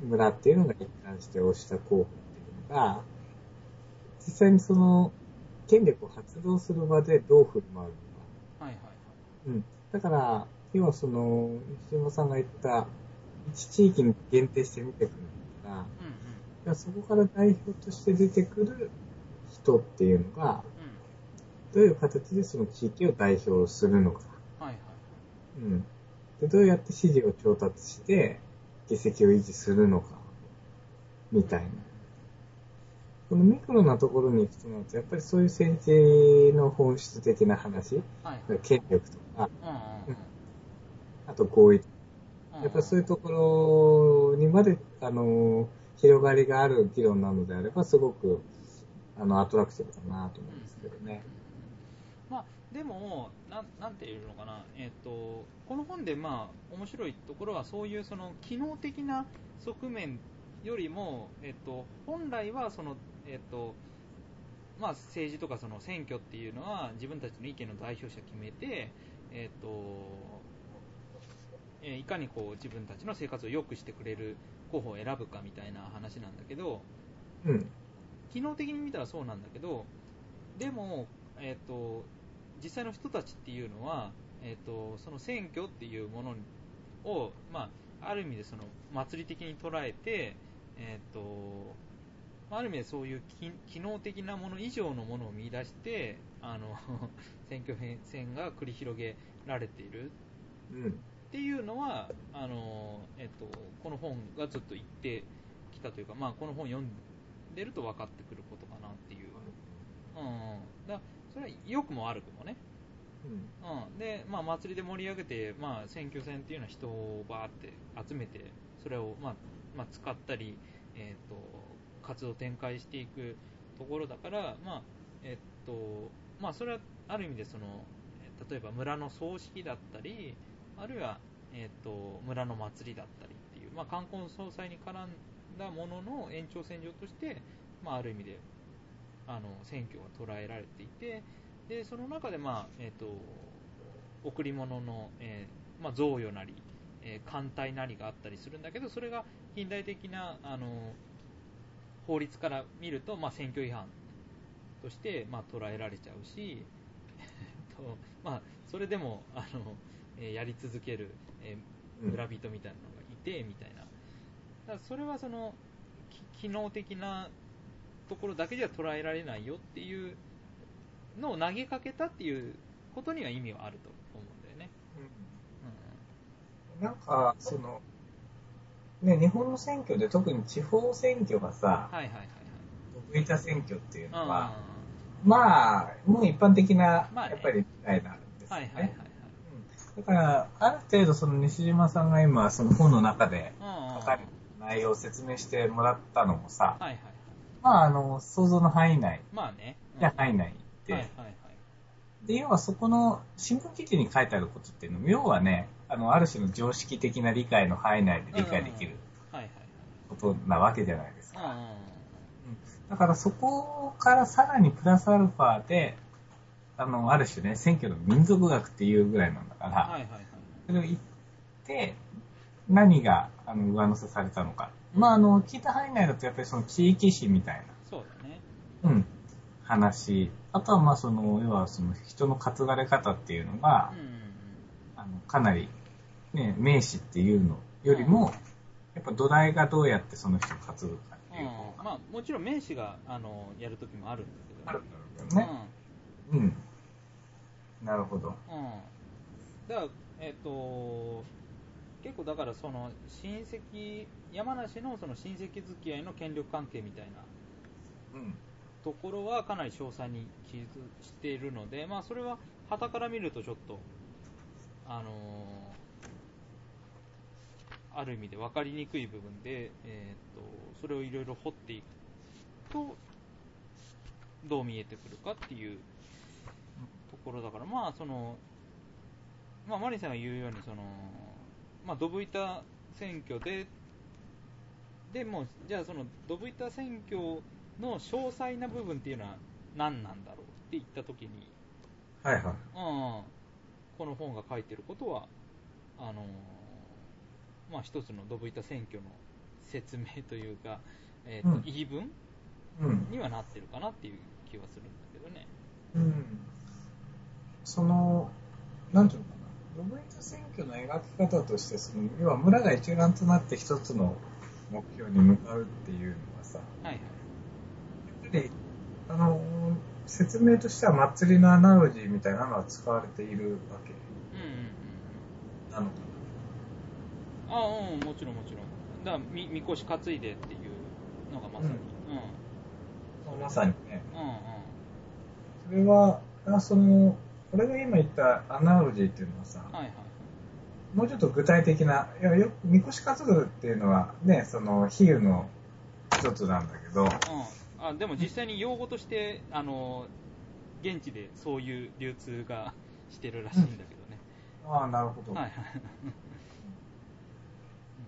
村っていうのが一貫して押した候補が、実際にその権力を発動する場でどう振る舞うのか。うん。はいはいうん。だから、要はその、西山さんが言った、一地域に限定して見てくるんだから、はい。うんうん。そこから代表として出てくる人っていうのが、どういう形でその地域を代表するのか。うん。はいはい。うん。で、どうやって支持を調達して、議席を維持するのか、みたいな。このミクロなところに行くとなると、やっぱりそういう政治の本質的な話、はいはい。権力とか、うんうんうん。あと合意やっぱりそういうところにまで、あの、広がりがある議論なのであれば、すごく、あの、アトラクティブだなと思うんですけどね。まあ、でもなん、なんていうのかな、えっとこの本で、まあ、面白いところは、そういうその機能的な側面よりも、えっと、本来はその、えっとまあ、政治とかその選挙っていうのは、自分たちの意見の代表者決めて、えっとえーいかにこう自分たちの生活を良くしてくれる候補を選ぶかみたいな話なんだけど、うん。機能的に見たらそうなんだけど、でも、えっと実際の人たちっていうのは、えっとその選挙っていうものを、まあ、ある意味でその祭り的に捉えて、えっとまあある意味でそういう機機能的なもの以上のものを見出してあの 選挙戦が繰り広げられている。うん。っていうのはあの、えっと、この本がずっと言ってきたというか、まあ、この本読んでると分かってくることかなっていう、うんうん、だそれは良くも悪くもね、うん。うん、で、まあ、祭りで盛り上げて、まあ、選挙戦っていうのは人をバーって集めてそれを、まあまあ、使ったり、えっと活動を展開していくところだから、まあえっとまあ、それはある意味でその例えば村の葬式だったりあるいは、えっと村の祭りだったりっていう、まあ、冠婚葬祭に絡んだものの延長線上として、まあ、ある意味であの選挙が捉えられていてでその中で、まあえっと贈り物の、えーまあ、贈与なり、えー艦隊なりがあったりするんだけどそれが近代的なあの法律から見ると、まあ、選挙違反として、まあ、捉えられちゃうし、えっとまあ、それでもあの、えーやり続ける、えー村人みたいなのがいてみたいな。だそれはそのき機能的なところだけでは捉えられないよっていうのを投げかけたっていうことには意味はあると思うんだよね。なんか、その、ね、日本の選挙で特に地方選挙がさ、はいはいはい選挙っていうのは、あまあ、もう一般的な、やっぱり、みたいなんですよね。ーはいはいはいはい。うんだから、ある程度その西島さんが今、その本の中で書かれた内容を説明してもらったのもさ、はいはいはい。まあ、あの、想像の範囲内、まあね。範囲内で、はいはいはい。で、要はそこの新聞記事に書いてあることっていうのも、要はね、あの、ある種の常識的な理解の範囲内で理解できることなわけじゃないですか。だからそこからさらにプラスアルファで、あの、ある種ね、選挙の民族学っていうぐらいなんだから。それを言って、何があの上乗せされたのか。まあ、あの、聞いた範囲内だとやっぱりその地域史みたいそうだね。な、うん、話。あとはまあその、要はその人の担がれ方っていうのが。あの、かなり、ね、名士っていうのよりも、やっぱ土台がどうやってその人を担ぐかっていううんまあ、もちろん名士があのやるときもあるんだけど、あるんだろうけどね。うん。なるほど。うん、うん、だから、えっ、と、結構だからその親戚、山梨のその親戚付き合いの権力関係みたいなうん。ところはかなり詳細に記述しているので、まあ、それは傍から見るとちょっと、あのーある意味で分かりにくい部分で、えー、とそれをいろいろ掘っていくとどう見えてくるかっていうところだから、まあそのまあ、マリさんが言うようにその、まあ、ドブ板選挙ででもじゃあそのドブ板選挙の詳細な部分っていうのは何なんだろうって言ったときに、はいはい。うん、この本が書いてることはあのまあ、一つのドブ板選挙の説明というか、えーとうん言い分うん。にはなってるかなっていう気はするんだけどね。うん。その、なんていうのかな。ドブ板選挙の描き方として、その、要は村が一丸となって一つの目標に向かうっていうのはさ、はいはい。やっぱり、あの、説明としては祭りのアナロジーみたいなのは使われているわけうんうんうんなのかああ、うん、もちろんもちろん。だから、み、みこし担いでっていうのがまさに。うん。な。まさにね。うんうん。それは、あその、俺が今言ったアナロジーっていうのはさ、はいはい。もうちょっと具体的な、いや、よみこし担ぐっていうのはね、その、比喩の一つなんだけど、うん。あでも実際に用語として、あの現地でそういう流通がしてるらしいんだけどね。ああ、なるほど。はいはい。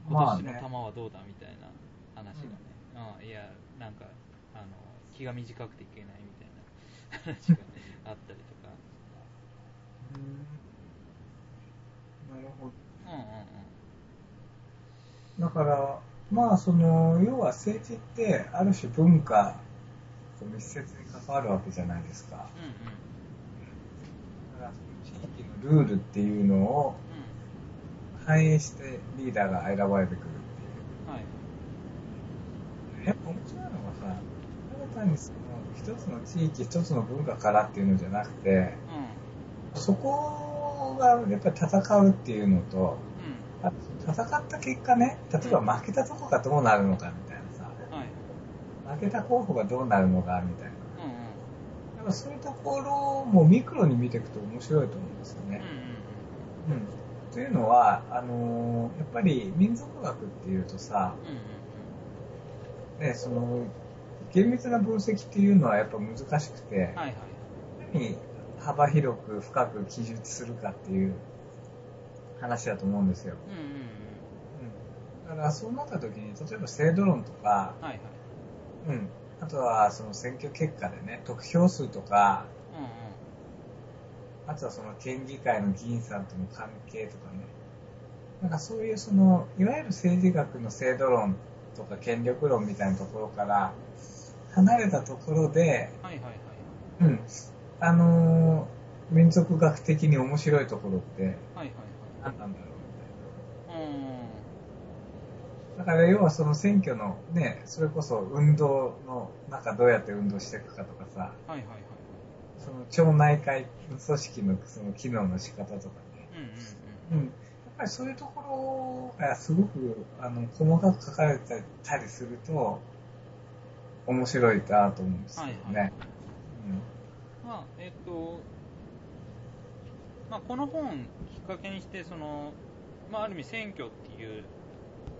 今年の球はどうだみたいな話がね。うん、いや、なんか、あの、気が短くていけないみたいな 話があったりとか。うんなるほど。うんうんうん。だから、まあ、その、要は政治って、ある種文化と密接に関わるわけじゃないですか。うんうん。だから、その地域のルールっていうのを反映してリーダーが選ばれてくるってうん。はい。いう。やっぱ面白いのがさ、ただ単にその、一つの地域、一つの文化からっていうのじゃなくて、うそこがやっぱり戦うっていうのと、ん。うん。あ戦った結果ね、例えば負けたとこがどうなるのかみたいなさ、はい。負けた候補がどうなるのかみたいな。うんうん。やっぱそういうところもミクロに見ていくと面白いと思うんですよね。うんうんうん。というのは、あのーやっぱり民族学っていうとさ、ね、その、厳密な分析っていうのはやっぱ難しくて、うん。はいはい。いかに幅広く深く記述するかっていう話だと思うんですよ。うんうん。だからそうなった時に、例えば制度論とか、はいはい。うん。あとはその選挙結果でね、得票数とか。あとはその県議会の議員さんとの関係とかね。なんかそういうその、いわゆる政治学の制度論とか権力論みたいなところから離れたところで、はいはいはい。うん。あのー民族学的に面白いところってはいはい何なんだろうみたいな。はい。うん。だから要はその選挙のね、それこそ運動の中どうやって運動していくかとかさ、はいはいはい。その町内会の組織のその機能の仕方とかね。うんうんうん。やっぱりそういうところがすごくあの細かく書かれてたりすると面白いなと思うんですうん。よはいはい。ね。まあ、えっと、まあ、この本きっかけにして、その、まあ、ある意味選挙っていう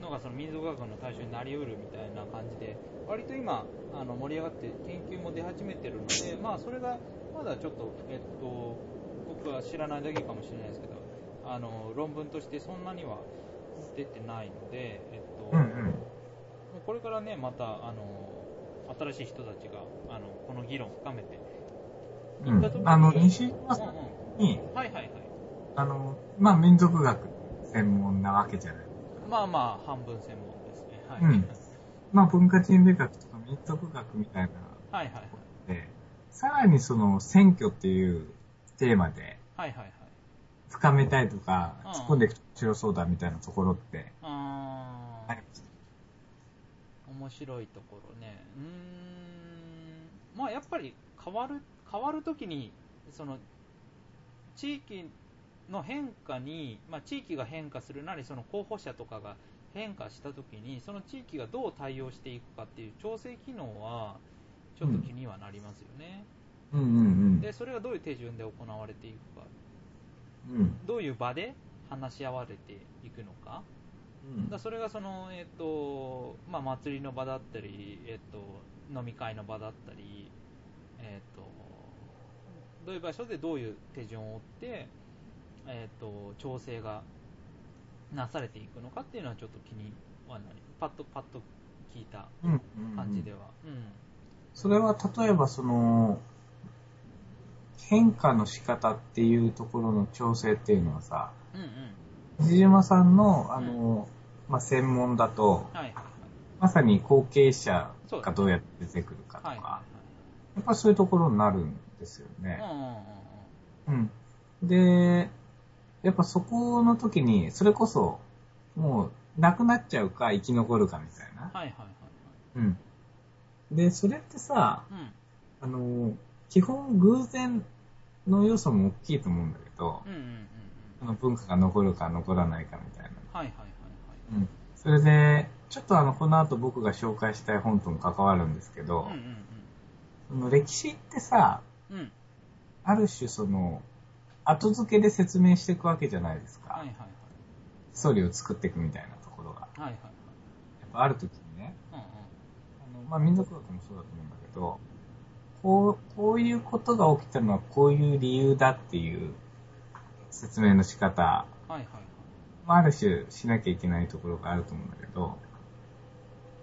のがその民族学の対象になりうるみたいな感じで、割と今、あの盛り上がって研究も出始めてるので、まあ、それがまだちょっと、えっと、僕は知らないだけかもしれないですけど、あの、論文としてそんなには出てないので、えっと、うんうん。これからね、また、あの、新しい人たちが、あの、この議論を深めてあの、西島さんうんうんに、はいはいはい。あの、まあ、民族学専門なわけじゃない。まあまあ、半分専門ですね。はい。うんまあ、文化人類学とか民族学みたいなはいはいはい。で、さらにその選挙っていうテーマではいはいはい。深めたいとか、うん突っ込んでいくと面白そうだみたいなところってあります。面白いところね。うーん。まあやっぱり変わる、変わるときに、その、地域の変化に、まあ地域が変化するなり、その候補者とかが変化したときに、その地域がどう対応していくかっていう調整機能は、ちょっと気にはなりますよね。うんうんで、それがどういう手順で行われていくか。うん。うん。どういう場で話し合われていくのか。だからそれがその、えっ、と、まあ、祭りの場だったり、えっ、と、飲み会の場だったり、えっ、と、どういう場所でどういう手順を追って、えっ、と、調整がなされていくのかっていうのはちょっと気にはなり、パッとパッと聞いたうんうんうん感じでは。うん。それは例えばその、変化の仕方っていうところの調整っていうのはさ、うんうん。藤島さんの、あの、まあ、専門だと、はいはいまさに後継者がどうやって出てくるかとか、はい。はいはやっぱりそういうところになるんですよね。いはい。うんうんうんうん。で、やっぱそこの時に、それこそ、もう、なくなっちゃうか生き残るかみたいな。はいはいはいはい。うん。で、それってさ、うん。あの、基本偶然の要素も大きいと思うんだけど、うんうんうんうん。その文化が残るか残らないかみたいな。はいはいはいはい。うん。それで、ちょっとあの、この後僕が紹介したい本とも関わるんですけど、うんその歴史ってさ、うん。ある種その、後付けで説明していくわけじゃないですか。はいはいはい。ストーリーを作っていくみたいなところが。はいはいはい。やっぱある時まあ、民族学もそうだと思うんだけど、こう、こういうことが起きたのはこういう理由だっていう説明の仕方、はいはいはい。まあ、ある種しなきゃいけないところがあると思うんだけど、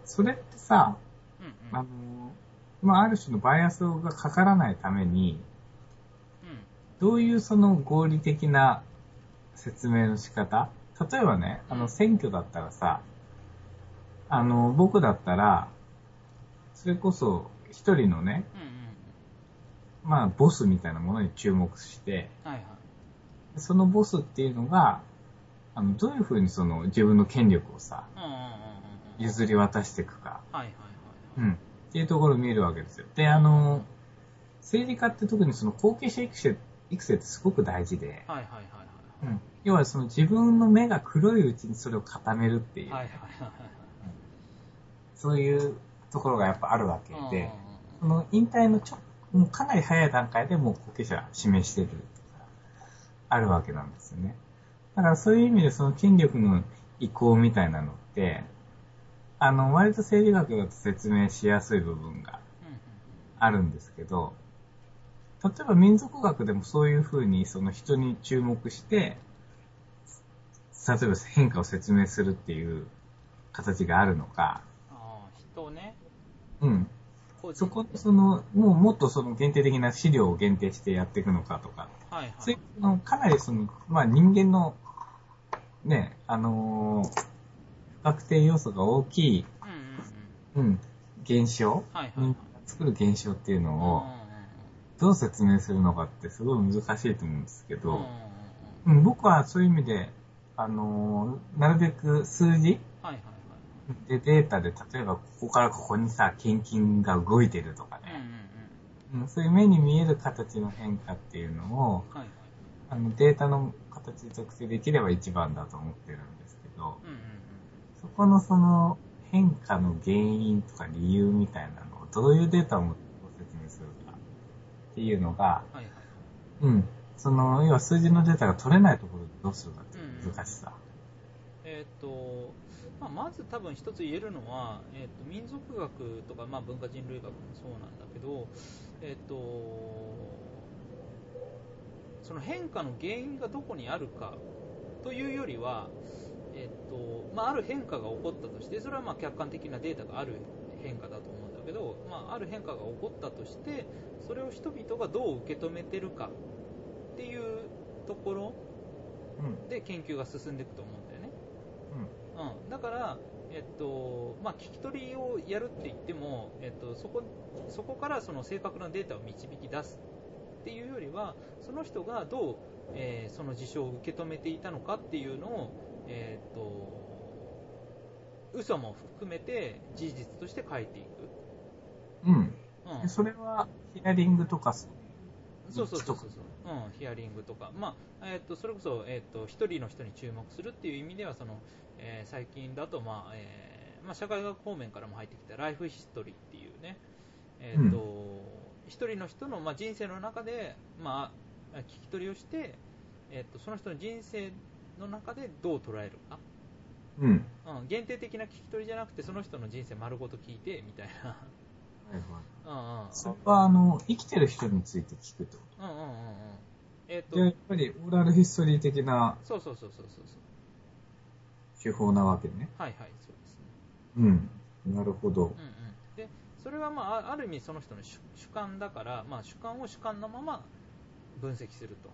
それってさ、うんうん。あの、まあ、ある種のバイアスがかからないために、うん。どういうその合理的な説明の仕方？例えばね、あの、選挙だったらさ、あの、僕だったら、それこそ一人のね、うんうんまあ、ボスみたいなものに注目して、うん。はいはい。そのボスっていうのが、あの、どういうふうにその自分の権力をさ。譲り渡していくか、はいはいはい。うん、っていうところを見るわけですよ。で、あの、政治家って特にその後継者育成育成ってすごく大事で、はいはいはいはい。うん、要はその自分の目が黒いうちにそれを固めるっていう、はいはいはいそういうところがやっぱあるわけはい。で、その引退のちょもうかなり早い段階でもう後継者指名してるとか、あるわけなんですよね。だからそういう意味でその権力の移行みたいなのって、あの、割と政治学だと説明しやすい部分があるんですけど、例えば民族学でもそういうふうにその人に注目して、例えば変化を説明するっていう形があるのか、ああ、人ね。うん。そこ、その、もうもっとその限定的な資料を限定してやっていくのかとか、はいはい。そういうのかなりその、まあ人間の、ね、あのー不確定要素が大きい、うんうんうん。うん、現象、はいはい作る現象っていうのを、どう説明するのかってすごい難しいと思うんですけうんうんうんど、うん、僕はそういう意味で、あのーなるべく数字はいはいはい。でデータで、例えばここからここにさ、献金が動いてるとかうんうんね、うん。うん、そういう目に見える形の変化っていうのを、はいはい。あのデータの形で特定できれば一番だと思ってるんですけど、うんうんうん。そこのその変化の原因とか理由みたいなのをどういうデータをご説明するかっていうのが、はいはい。うん、その、要は数字のデータが取れないところでどうするかっていう難しさ。えっ、と、まあ、まず多分一つ言えるのは、えっ、と、民族学とか、まあ、文化人類学もそうなんだけど、えっ、と、その変化の原因がどこにあるかというよりは、えっ、と、まあ、ある変化が起こったとして、それはまあ客観的なデータがある変化だと思うんだけど、まあ、ある変化が起こったとして、それを人々がどう受け止めてるかっていうところうん、で研究が進んでいくと思うんだよね。うん、うん、だから、えっとまあ、聞き取りをやるって言っても、えっと、そこそこからその正確なデータを導き出すっていうよりはその人がどう、えーその事象を受け止めていたのかっていうのを、えっと嘘も含めて事実として書いていく、うん。うん。で、それはヒアリングとかそうそうそうそうそうん、ヒアリングとか、まあえっとそれこそ、えっと一人の人に注目するっていう意味ではその、えー最近だと、まあえーまあ、社会学方面からも入ってきたライフヒストリーっていうね、えっと一人の人の、まあ、人生の中で、まあ、聞き取りをして、えっとその人の人生の中でどう捉えるか、うん。うん、限定的な聞き取りじゃなくてその人の人生丸ごと聞いてみたいな。はいはい。うんうんそれは、あの、生きてる人について聞くってこうんうんうんうんえっと。で、やっぱり、オーラルヒストリー的なそうそうそうそうそうそう手法なわけね。はいはい、そうですね。うん。なるほどうん。うん。で、それはまあ、あある意味その人の主主観だから、まあ主観を主観のまま分析すると。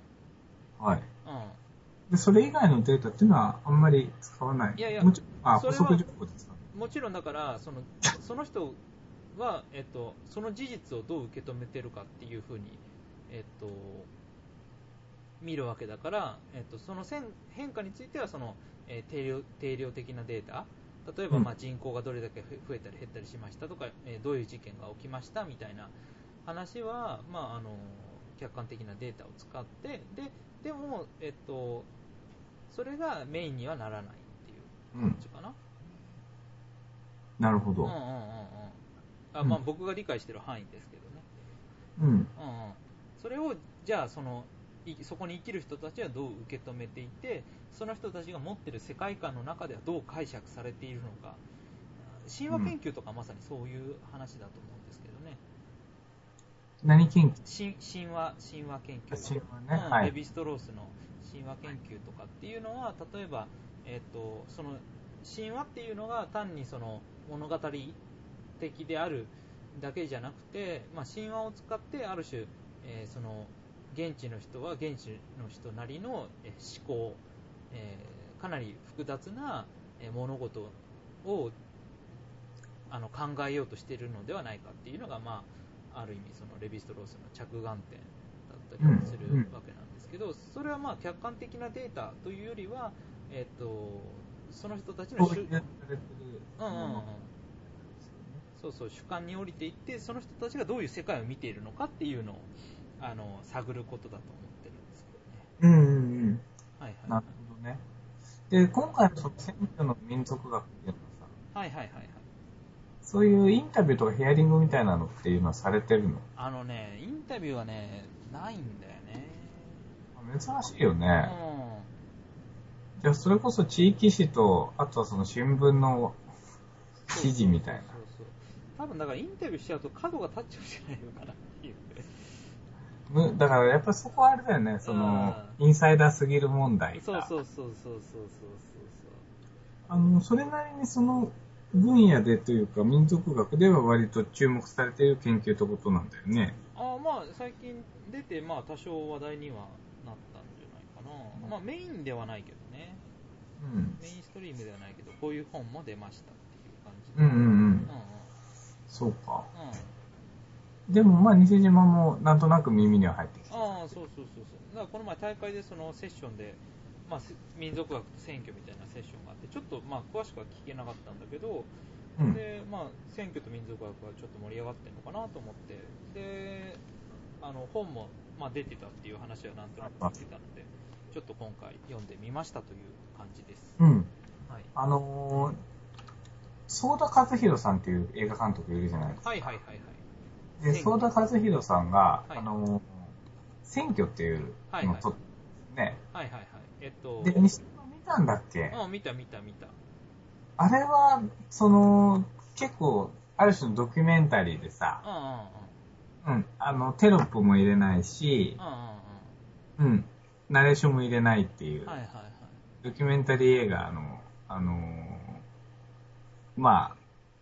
はい。うで、それ以外のデータっていうのはあんまり使わない。いやいやもちろん、あ、それは補足情報ですか？ん。もちろんだから、その、その人は、えっと、その事実をどう受け止めてるかっていうふうに、えっと、見るわけだから、えっと、その線変化についてはその、えー定量定量的なデータ例えば、うんまあ、人口がどれだけ増えたり減ったりしましたとか、えーどういう事件が起きましたみたいな話は、まあ、あの客観的なデータを使ってででも、えっと、それがメインにはならないっていううん感。じかな。なるほどうんうん。うんうんあまあ、僕が理解してる範囲ですけどね。うん。うんうん、それをじゃあそのいそこに生きる人たちはどう受け止めていてその人たちが持ってる世界観の中ではどう解釈されているのか。神話研究とかまさにそういう話だと思うんですけどね、何研究？神神話神話研究神話ね。うん。はい。レヴィストロースの神話研究とかっていうのは例えば、えっとその神話っていうのが単にその物語的であるだけじゃなくて、まあ、神話を使ってある種、えーその現地の人は現地の人なりのえー思考、えーかなり複雑なえー物事をあの考えようとしているのではないかっていうのが、まあ、ある意味そのレヴィストロースの着眼点だったりするわけなんですけど、それはまあ客観的なデータというよりは、えっとその人たちの主こうんうんうん。そうそう主観に降りていってその人たちがどういう世界を見ているのかっていうのをあの探ることだと思ってるんですけどね。うんうんうん。はいはいなるほどね。で、今回のその選挙の民族学っていうのはさ、はいはいはいはい。そういうインタビューとかヒアリングみたいなのっていうのはされてるの？あのね、インタビューはね、ないんだよね。珍しいようね。ん。じゃあ、それこそ地域紙と、あとはその新聞の記事みたいな。そうそうそう多分だからインタビューしちゃうと角が立っちゃうんじゃないのかなだからやっぱりそこはあれだよね、その、インサイダーすぎる問題そうが。そうそうそうそうそうあの、それなりにその分野でというか民族学では割と注目されている研究ってことなんだよね。ああまあ最近出てまあ多少話題にはなったんじゃないかな。まあメインではないけどね。うん。メインストリームではないけど、こういう本も出ましたっていう感じで。うんうんうん。うんそうか。うん。うん。でもまあ西島もなんとなく耳には入ってきた。ああ、そうそうそうそう。だからこの前大会でそのセッションで、まあ、せ民族学と選挙みたいなセッションがあって、ちょっとまあ詳しくは聞けなかったんだけど、うん。で、まあ、選挙と民族学はちょっと盛り上がってるのかなと思って、で、あの、本も、まあ、出てたっていう話はなんとなく聞いてたので、ちょっと今回読んでみましたという感じです。うん。はい。あのー、相田和弘さんっていう映画監督いるじゃないですか。はいはいはいはい。で、相田和弘さんが、はいあのー、選挙っていうのを撮ってね。はいはいはい。えっと、で、西島見たんだっけ？うん、見た見た見た。あれは、その、結構、ある種のドキュメンタリーでさ、うんうんうん。うん、あの、テロップも入れないしうん、うんうん、ナレーションも入れないっていううん。、はいはいはい。ドキュメンタリー映画の、あのーまあ、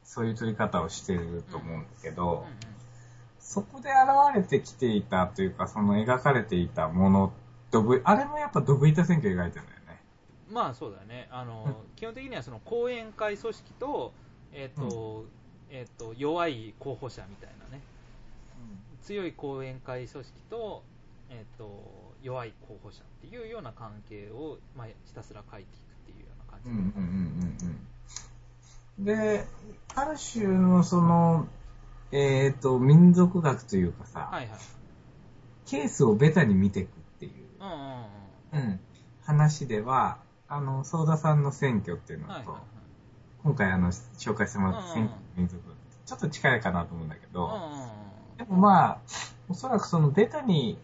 そういう撮り方をしてると思うんだけど、うんうんそこで現れてきていたというか、その描かれていたもの、ドブあれもやっぱドブ板選挙描いてるんだよね。まあそうだね、あのうん基本的にはその後援会組織と,、えーとえー、と弱い候補者みたいなね、強い後援会組織と,、えー、と弱い候補者っていうような関係を、まあ、ひたすら書いていくっていうような感じ、うんうんうんうんうん。で、ある種のその、えっ、と、民族学というかさ、はいはい、ケースをベタに見ていくっていう、うんうんうん、うん、話では、あの、相田さんの選挙っていうのと、はいはいはい。今回あの、紹介してもらった選うんうん。挙の民族学、ちょっと近いかなと思うんだけど、うんうんうんでもまあ、おそらくそのベタに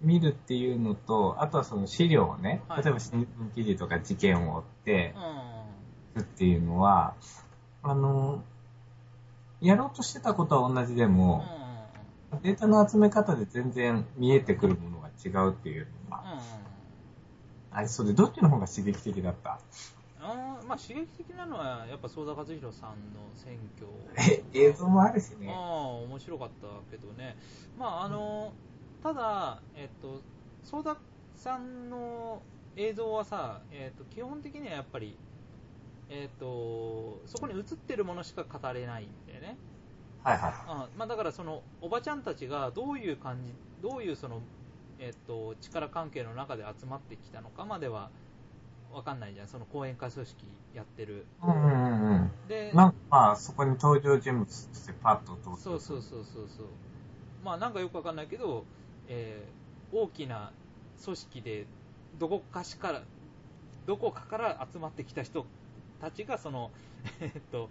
見るっていうのと、あとはその資料をね、はい。例えば新聞記事とか事件を追ってうんっていうのは、あの、やろうとしてたことは同じでも、データの集め方で全然見えてくるものが違うっていうのは、うん。うんあれ、それどっちの方が刺激的だった？あーまあ刺激的なのはやっぱ相田和弘さんの選挙。え、映像もあるしね。ああ面白かったけどね、まああのただ、えっと、相田さんの映像はさ、えっと、基本的にはやっぱり、えっと、そこに映ってるものしか語れないんだよね、はいはい。あまあ、だからそのおばちゃんたちがどういう感じ、どういうその、えっと、力関係の中で集まってきたのかまでは分かんないじゃん、その後援会組織やってる。うんうんうんうん。でなんかまあ、そこに登場人物としてパッと通ってそうそうそうそうそうまあなんかよくわかんないけど、えー大きな組織でどこかしからどこかから集まってきた人たちがその、えと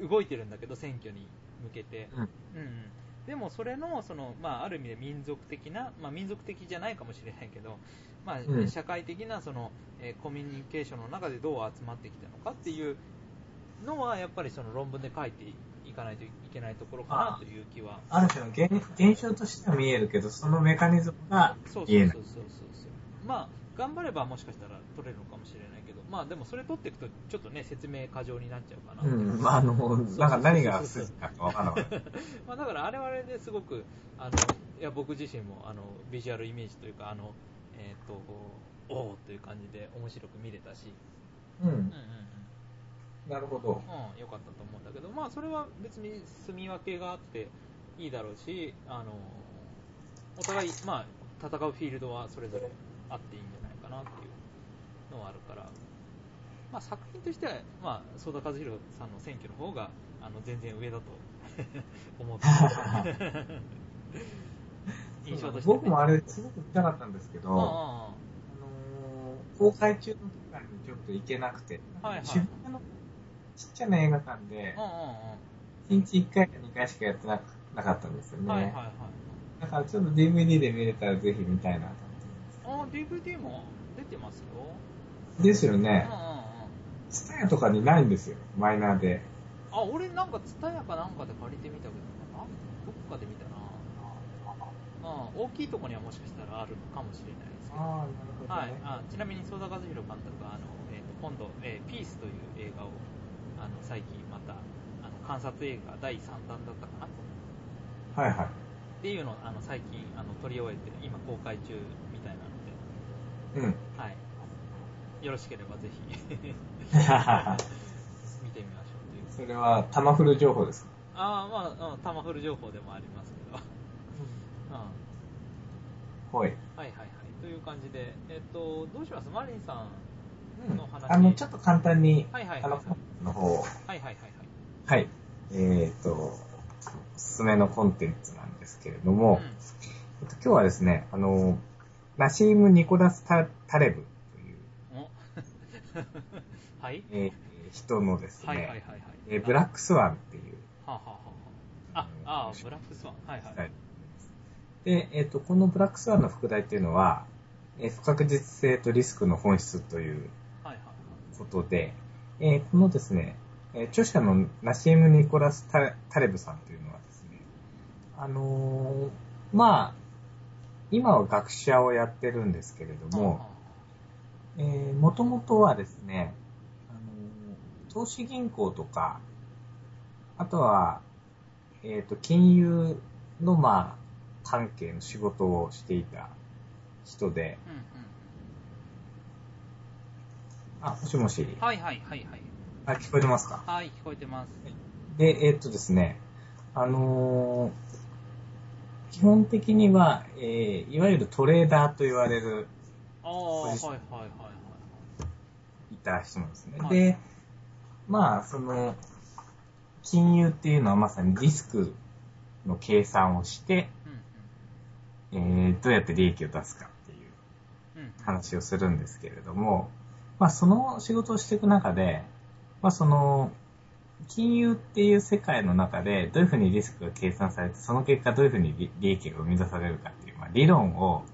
動いてるんだけど選挙に向けて、うんうんうんでもそれのその、まあ、ある意味で民族的な、まあ、民族的じゃないかもしれないけど、まあうん社会的なその、えーコミュニケーションの中でどう集まってきたのかっていうのはやっぱりその論文で書いていいかないといけないところかなという気は。ある種の現現象としては見えるけど、そのメカニズムがそうそ見えない。うそうそうそうそう。まあ、頑張ればもしかしたら取れるのかもしれないけど、まあでもそれ取っていくと、ちょっとね、説明過剰になっちゃうかな。うん、まあ、あの、なんか何が筋かわからない。まあだからあれはあれですごく、あの、いや僕自身も、あの、ビジュアルイメージというか、あの、えっ、と、おおという感じで面白く見れたし、うんうんうんうん。なるほど。うん、良かったと思うんだけど、まあ、それは別に住み分けがあっていいだろうし、あのお互い、まあ、戦うフィールドはそれぞれあっていいんじゃないかなっていうのはあるから、まあ、作品としては、まあ、曽田和弘さんの選挙の方があの全然上だと 思って印象として、ね、僕もあれ、すごく見たかったんですけど、ああのー公開中の時間にちょっと行けなくて、はいはい。渋谷のちっちゃな映画館であ、あうんうん。1日1回か2回しかやってななかったんですよね。うんはいはいはい。だからちょっと DVD で見れたらぜひ見たいなと思ってああ DVD も出てますよ。ます。ですようんうんね。うんスタヤとかにないんですよ、マイナーで。あ、俺なんか、ツタヤかなんかで借りてみたけどな。どっかで見たな。うん、大きいとこにはもしかしたらあるのかもしれないですけど。ああ、なるほど、はいね。あちなみに、曽田和弘監督が、あの、えーと今度、えーピースという映画を、あの、最近また、あの、観察映画第3弾だったかなはいはい。っていうのを、あの、最近、あの、撮り終えて、今公開中みたいなので、うん。はい。よろしければぜひ、見てみましょうという。それは、タマフル情報ですか？ああ、まあ、うん、タマフル情報でもありますけど。うん。はい。はいはいはい。という感じで、えっと、どうします？マリンさん。の話あの、ちょっと簡単に、はいはいはいあの、の方を、はいはいはいはい。はい。えっ、と、おすすめのコンテンツなんですけれども、えっと今日はですね、あの、ナシーム・ニコラスタ・タレブ はい？えー人のですね、はいはいはいはい。えーブラックスワンっていう、はあ、はあはあ。はあ、あ、ブラックスワン。はいはい。はい。で、えっ、と、このブラックスワンの副題っていうのは、えー不確実性とリスクの本質というはいはい。ことで、えーこのですね、えー著者のナシーム・ニコラスタ・タレブさんというのはですね、あのーまあ、今は学者をやってるんですけれども、えー、もともとはですね、あのー投資銀行とか、あとは、えっ、と、金融の、まあ、関係の仕事をしていた人で、うんうんあ、もしもし、うん。はいはいはいはい。あ、聞こえてますか？はい、聞こえてます。で、えっとですね、あのー基本的には、えーいわゆるトレーダーと言われる、ああ、はいはいはいた人なんですね。はいで、まあ、その、金融っていうのはまさにリスクの計算をして、い。うんえーどうやって利益を出すかっていううん。うん。話をするんですけれども、まあ、その仕事をしていく中で、まあ、その、金融っていう世界の中でどういうふうにリスクが計算されて、その結果どういうふうに利利益が生み出されるかっていう、まあ、理論を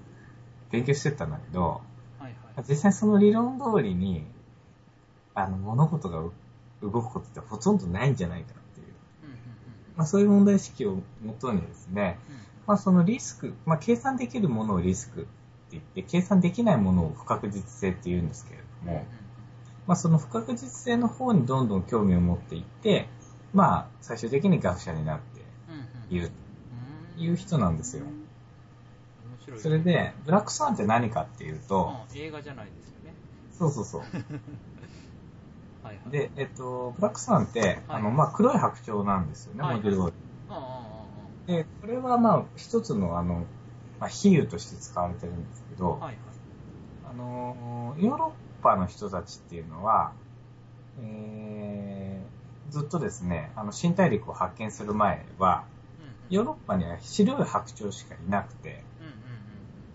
勉強してったんだけど、はいはい。実際その理論通りに、あの、物事が動くことってほとんどないんじゃないかっていう、まあ、そういう問題意識をもとにですね、うん。まあ、そのリスク、まあ、計算できるものをリスクって言って、計算できないものを不確実性って言うんですけれども、まあ、その不確実性の方にどんどん興味を持っていって、まあ、最終的に学者になって。いるうん。いう人なんですよ。それで、ブラックスワンって何かっていうと、うん、映画じゃないですよね。そうそうそう。はいはい。で、えっと、ブラックスワンって、はいあの、まあ、黒い白鳥なんですよね、はいモデル通り。で、これはまあ、一つのあの、まあ、比喩として使われてるんですけど、はいはい。あの、ヨーロッパの人たちっていうのは、えー、ずっとですね、あの、新大陸を発見する前は、うんヨーロッパには白い白鳥しかいなくて、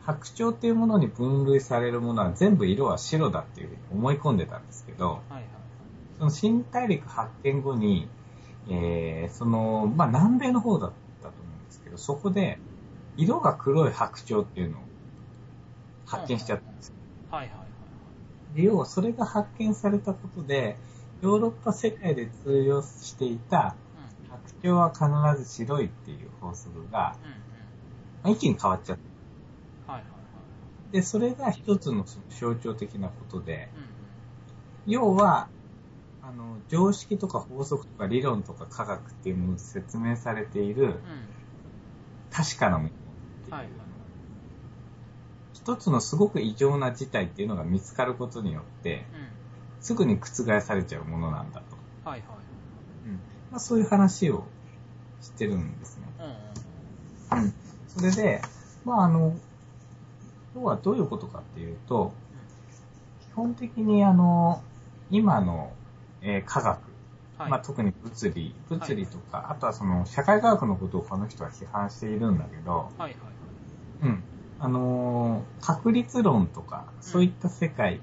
白鳥っていうものに分類されるものは全部色は白だっていうふうに思い込んでたんですけど、うん。はいはい。その新大陸発見後に、えー、その、まあ、南米の方だったと思うんですけど、そこで、色が黒い白鳥っていうのを発見しちゃったんですよ。はいはいはい。で要はそれが発見されたことで、ヨーロッパ世界で通用していた白鳥は必ず白いっていう法則が。一気に変わっちゃって。はいはいはい。で、それが一つの象徴的なことで。要は、あの、常識とか法則とか理論とか科学っていうもので説明されているう確かなものっていん。うはいはい。一つのすごく異常な事態っていうのが見つかることによって、うすぐに覆されちゃうものなんだと。ん。はいはい。まあ、そういう話をしてるんですね。うんうんうん。うん。それで、まああの、要はどういうことかっていうと、基本的にあの、今の、えー科学、はい。まあ、特に物理、物理とか、あとはその社会科学のことをこの人は批判しているんだけど、はいはい。うん。あのー確率論とか、そういった世界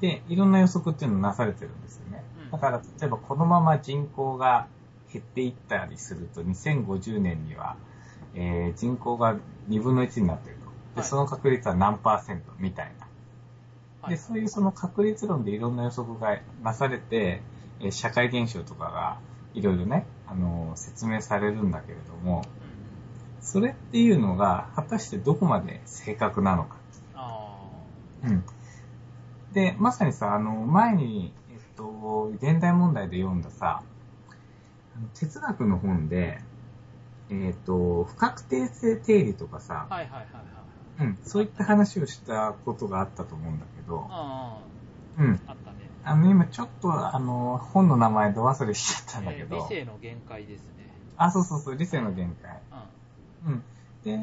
でいろんな予測っていうのをなされてるんですよね。うんだから、例えばこのまま人口が減っていったりすると、2050年には、えー人口が2分の1になっていると。で、はいその確率は何パーセントみたいな。はいで、そういうその確率論でいろんな予測がなされて、えー社会現象とかがいろいろね、あのー説明されるんだけれども、うんそれっていうのが果たしてどこまで正確なのか。あうん。で、まさにさ、あの、前に、えっと、現代問題で読んださ、哲学の本で、えっと、不確定性定理とかさあ。、はいはいはいはい。うん、そういった話をしたことがあったと思うんだけど、あうん。あ、あったね。あの、今ちょっと、あの、本の名前ど忘れしちゃったんだけえーど、理性の限界ですね。あ、そうそうそう、理性の限界。うん。うん。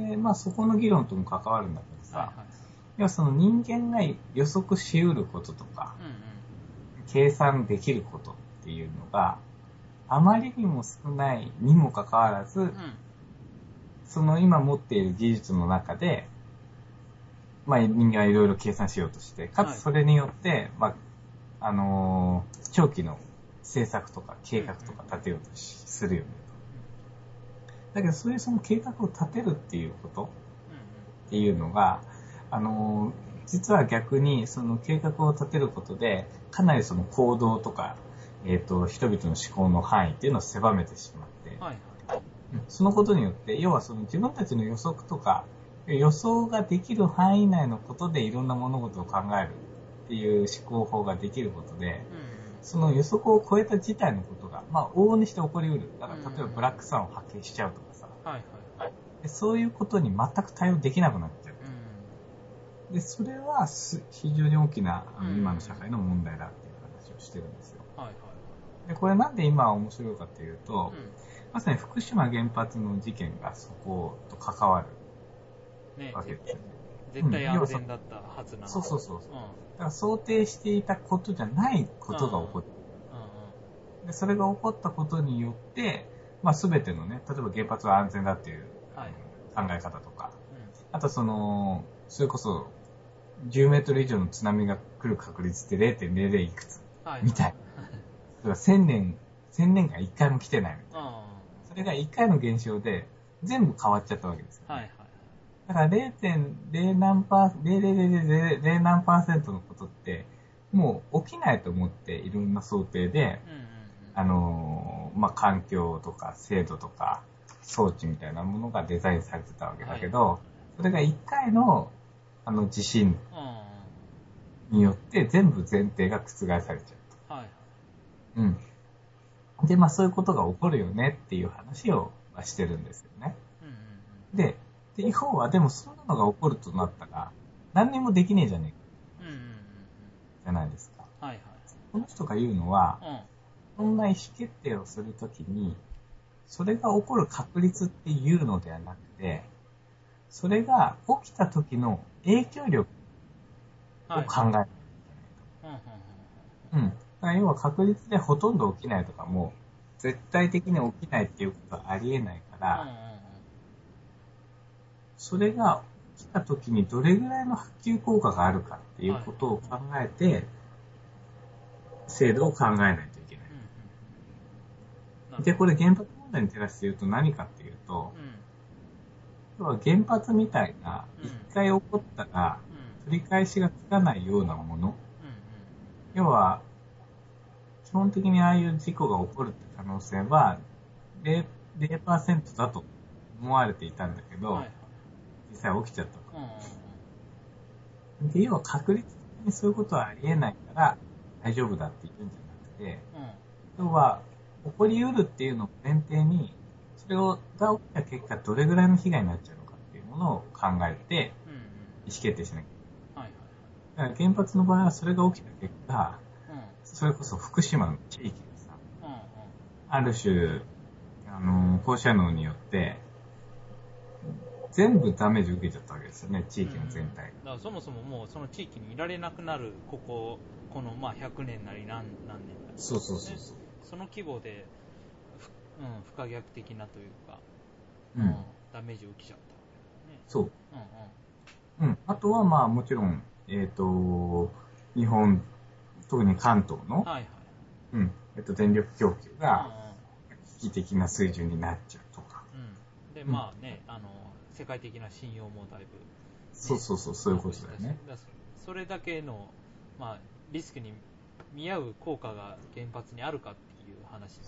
で、まあそこの議論とも関わるんだけどさ、はいはい。要はその人間が予測し得ることとか、うんうん。計算できることっていうのが、あまりにも少ないにもかかわらず、うん。その今持っている技術の中で、まあ人間はいろいろ計算しようとして、かはいつそれによって、まあ、あのー長期の政策とか計画とか立てようとしするよね。だけどそういうその計画を立てるっていうことっていうのが、あのー実は逆にその計画を立てることで、かなりその行動とか、えっ、と、人々の思考の範囲っていうのを狭めてしまって、うん。はいそのことによって、要はその自分たちの予測とか、予想ができる範囲内のことでいろんな物事を考えるっていう思考法ができることで、うんうん。その予測を超えた事態のことが、まあ、往々にして起こりうる。だから、うん例えばブラックサンを発見しちゃうとかさ、はいはい。でそういうことに全く対応できなくなっちゃう。うん。で、それはす非常に大きな今の社会の問題だっていう話をしてるんですよ。はいはいで、これなんで今面白いかっていうと、はい。まさに福島原発の事件がそこと関わるうん。ねわけですよね。絶対安全だったはずなの。そうそうそう。うん。うんだから想定していたことじゃないことが起こる。うで、それが起こったことによって、まあ全てのね、例えば原発は安全だっていうん。はい。考え方とか、うん。あとその、それこそ10メートル以上の津波が来る確率って0.00いくつ？はい。みたいそれは1000年、1000年間1回も来てないみたいな。うん。それが1回の現象で全部変わっちゃったわけですよ、はいはい。だから0.0何パー、0.000何パーセントのことって、もう起きないと思っていろんな想定で、うんうんうん。あのーまあ、環境とか制度とか装置みたいなものがデザインされてたわけだけど、それが1回のあの地震うん。によって全部前提が覆されちゃう。はいはい。うん。で、まあそういうことが起こるよねっていう話をまあしてるんですよね。うんうんうん。で、で、要はでもそんなのが起こるとなったら、何にもできねえじゃねえかうんうんうんうん。じゃないですか。はいこの人が言うのは、はい。そんな意思決定をするときに、それが起こる確率っていうのではなくて、それが起きた時の影響力うん。はい。を考えないといけないうん。だから要は確率でほとんど起きないとかも、絶対的に起きないっていうことはありえないから、うん。うんうんうん。それが起きた時にどれぐらいの波及効果があるかっていうことを考えて、制度を考えないといけない。うんうん。で、これ原発問題に照らして言うと何かっていうと、うん。要は原発みたいな、うん一回起こったらうん。取り返しがつかないようなもの、うん要は、基本的にああいう事故が起こるって可能性は 0%, 0だと思われていたんだけど、はいはい。実際起きちゃったうんうんと。で、要は確率的にそういうことはありえないから大丈夫だって言うんじゃなくて、うん。うん。要は起こり得るっていうのを前提に、それをが起きた結果どれぐらいの被害になっちゃうのかっていうものを考えて。意思決定しなきゃはいはいだから原発の場合はそれが起きた結果、はい。それこそ福島の地域がさ。ある種、あの、放射能によって、全部ダメージ受けちゃったわけですよね、地域の全体だからそもそももうその地域にいられなくなる、ここ、このまあ100年なり何何年なり、そうそうそうそう。その規模で、ふうん、不可逆的なというか、うん。ダメージを受けちゃったわそう。けだね。うんうん。あとはまあもちろん、えっ、と、日本、特に関東のうん。、はいはい。うん、えっ、と、電力供給うんが危機的な水準になっちゃうとか。うんうん。で、まあね、あの、世界的な信用もだいぶ、そうそうそう、そういうことだよね。それだけの、まあ、リスクに見合う効果が原発にあるかっていう話に。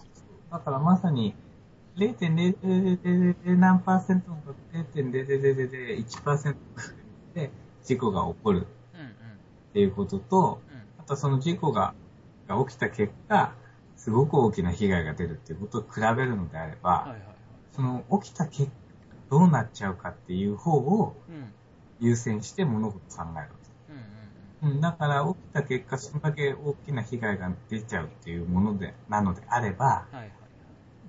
だからまさに、0.0000何パーセントの0.0001%で事故が起こる。っていうことと、うん。あとその事故がが起きた結果、すごく大きな被害が出るっていうことを比べるのであれば。その起きた結果どうなっちゃうかっていう方をうん。優先して物事を考える。うんうんうん、だから起きた結果、それだけ大きな被害が出ちゃうっていうもので、なのであれば、うん。はいはい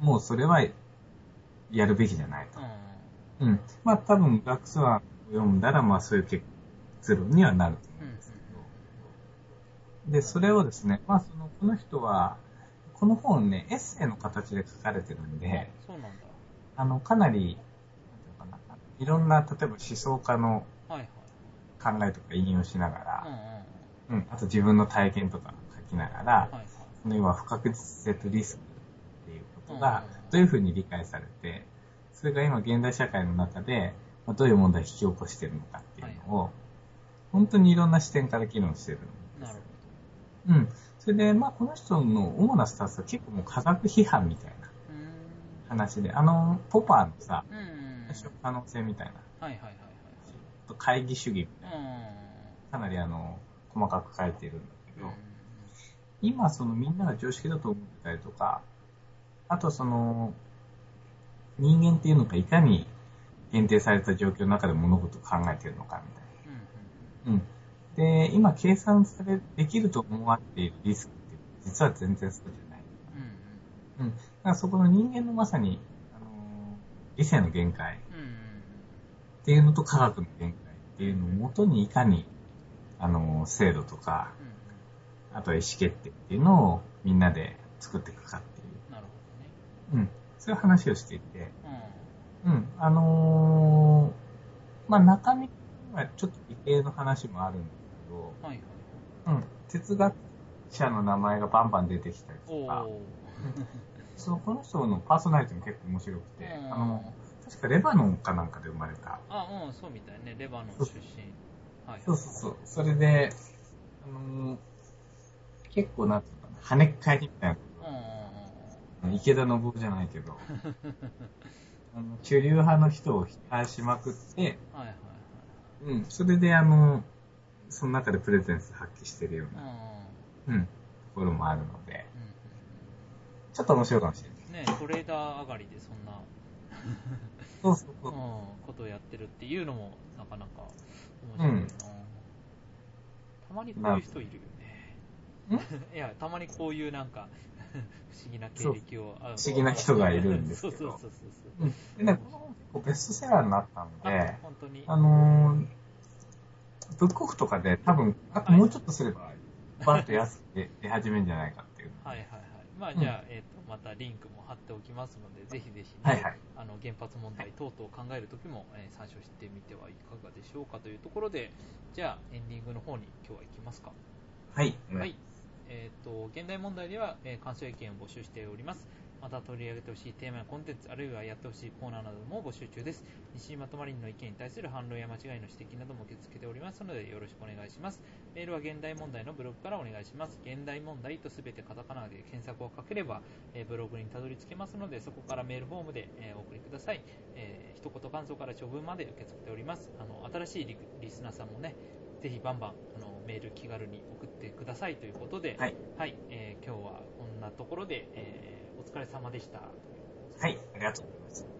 もうそれはやるべきじゃないと。はい。うん。まあ多分、学スワンを読んだら、まあそういう結論にはなるとうん。うん思うんですけど。で、それをですね、まあその、この人は、この本ね、エッセイの形で書かれてるんで、そうなんだ。あの、かなり、いろんな、例えば思想家のはいはい。考えとか引用しながうんらうん、うん。うん、あと自分の体験とか書きながら、はいはい。その要は不確実性とリスクっていうことがうんどういうふうに理解されて、それが今現代社会の中でまあどういう問題を引き起こしているのかっていうのを、本当にいろんな視点から議論してるんですうん。それで、まあこの人の主なスタンスは結構もう科学批判みたいな。話で、あの、ポパーのさ、うん可能性みたいな、はいはいはいあと会議主義みたいはい。な、かなりあの、細かく書いてるんだけど、うん。今そのみんなが常識だと思ってたりとか、あとその、人間っていうのがいかに限定された状況の中で物事を考えてるのかみたいな。うんうん。で、今計算され、できると思われているリスクって実は全然そうじゃない。うん。うんうん。だからそこの人間のまさに、あのー理性の限界っていうのと科学の限界っていうのをもとにいかに、あのー制度とか、うん。あとは意思決定っていうのをみんなで作っていくかっていう。なるほどね。うん。そういう話をしていて、ううん。あのー、まあ、中身はちょっと理系の話もあるんだけど、ん。はいはい。うん。哲学者の名前がバンバン出てきたりおとか、お。そのこの人のパーソナリティも結構面白くて、うんあの、確かレバノンかなんかで生まれた。あ、うん、そうみたいね。レバノン出身。はい。そうそうそう。それで、あのー結構なんていうのかな、跳ねっ返りみたいうんうんな、池田信夫じゃないけど、あの主流派の人を批判しまくって、うん。はいはいはい。うん、それであの、その中でプレゼンス発揮してるよううんな、うんうん、ところもあるので、うんちょっと面白いかもしれない。ねトレーダー上がりでそんな、そうそうそう。うん、ことをやってるっていうのもなかなか面白いな、たまにこういう人いるよね。いや、たまにこういうなんか、不思議な経歴を。不不思議な人がいるんですけどそうそうそうそう。うん。でね、このベストセラーになったのあで、本当に。あのー、ブックオフとかで多分、あともうちょっとすれば、バッと安くて出始めるんじゃないかっていう。はいはいはい。まあ、うんじゃあ、えっ、と、またリンクも貼っておきますので、ぜひぜひ、ねはいはい。あの原発問題等々を考えるときも、えー参照してみてはいかがでしょうかというところで、じゃあエンディングの方に今日は行きますか。はい。はい。えっ、と、現代問題では、えー感想や意見を募集しております。また取り上げてほしいテーマやコンテンツ、あるいはやってほしいコーナーなども募集中です。西島とマリンの意見に対する反論や間違いの指摘なども受け付けておりますので、よろしくお願いします。メールは現代問題のブログからお願いします。現代問題とすべてカタカナで検索をかければ、えーブログにたどり着けますので、そこからメールフォームで、えーお送りください。えー一言感想から長文まで受け付けております。あの新しいリリスナーさんもね、ぜひバンバンあのメール気軽に送ってくださいということで、はい。えー今日はこんなところで、えーお疲れ様でした。はい。ありがとうございます。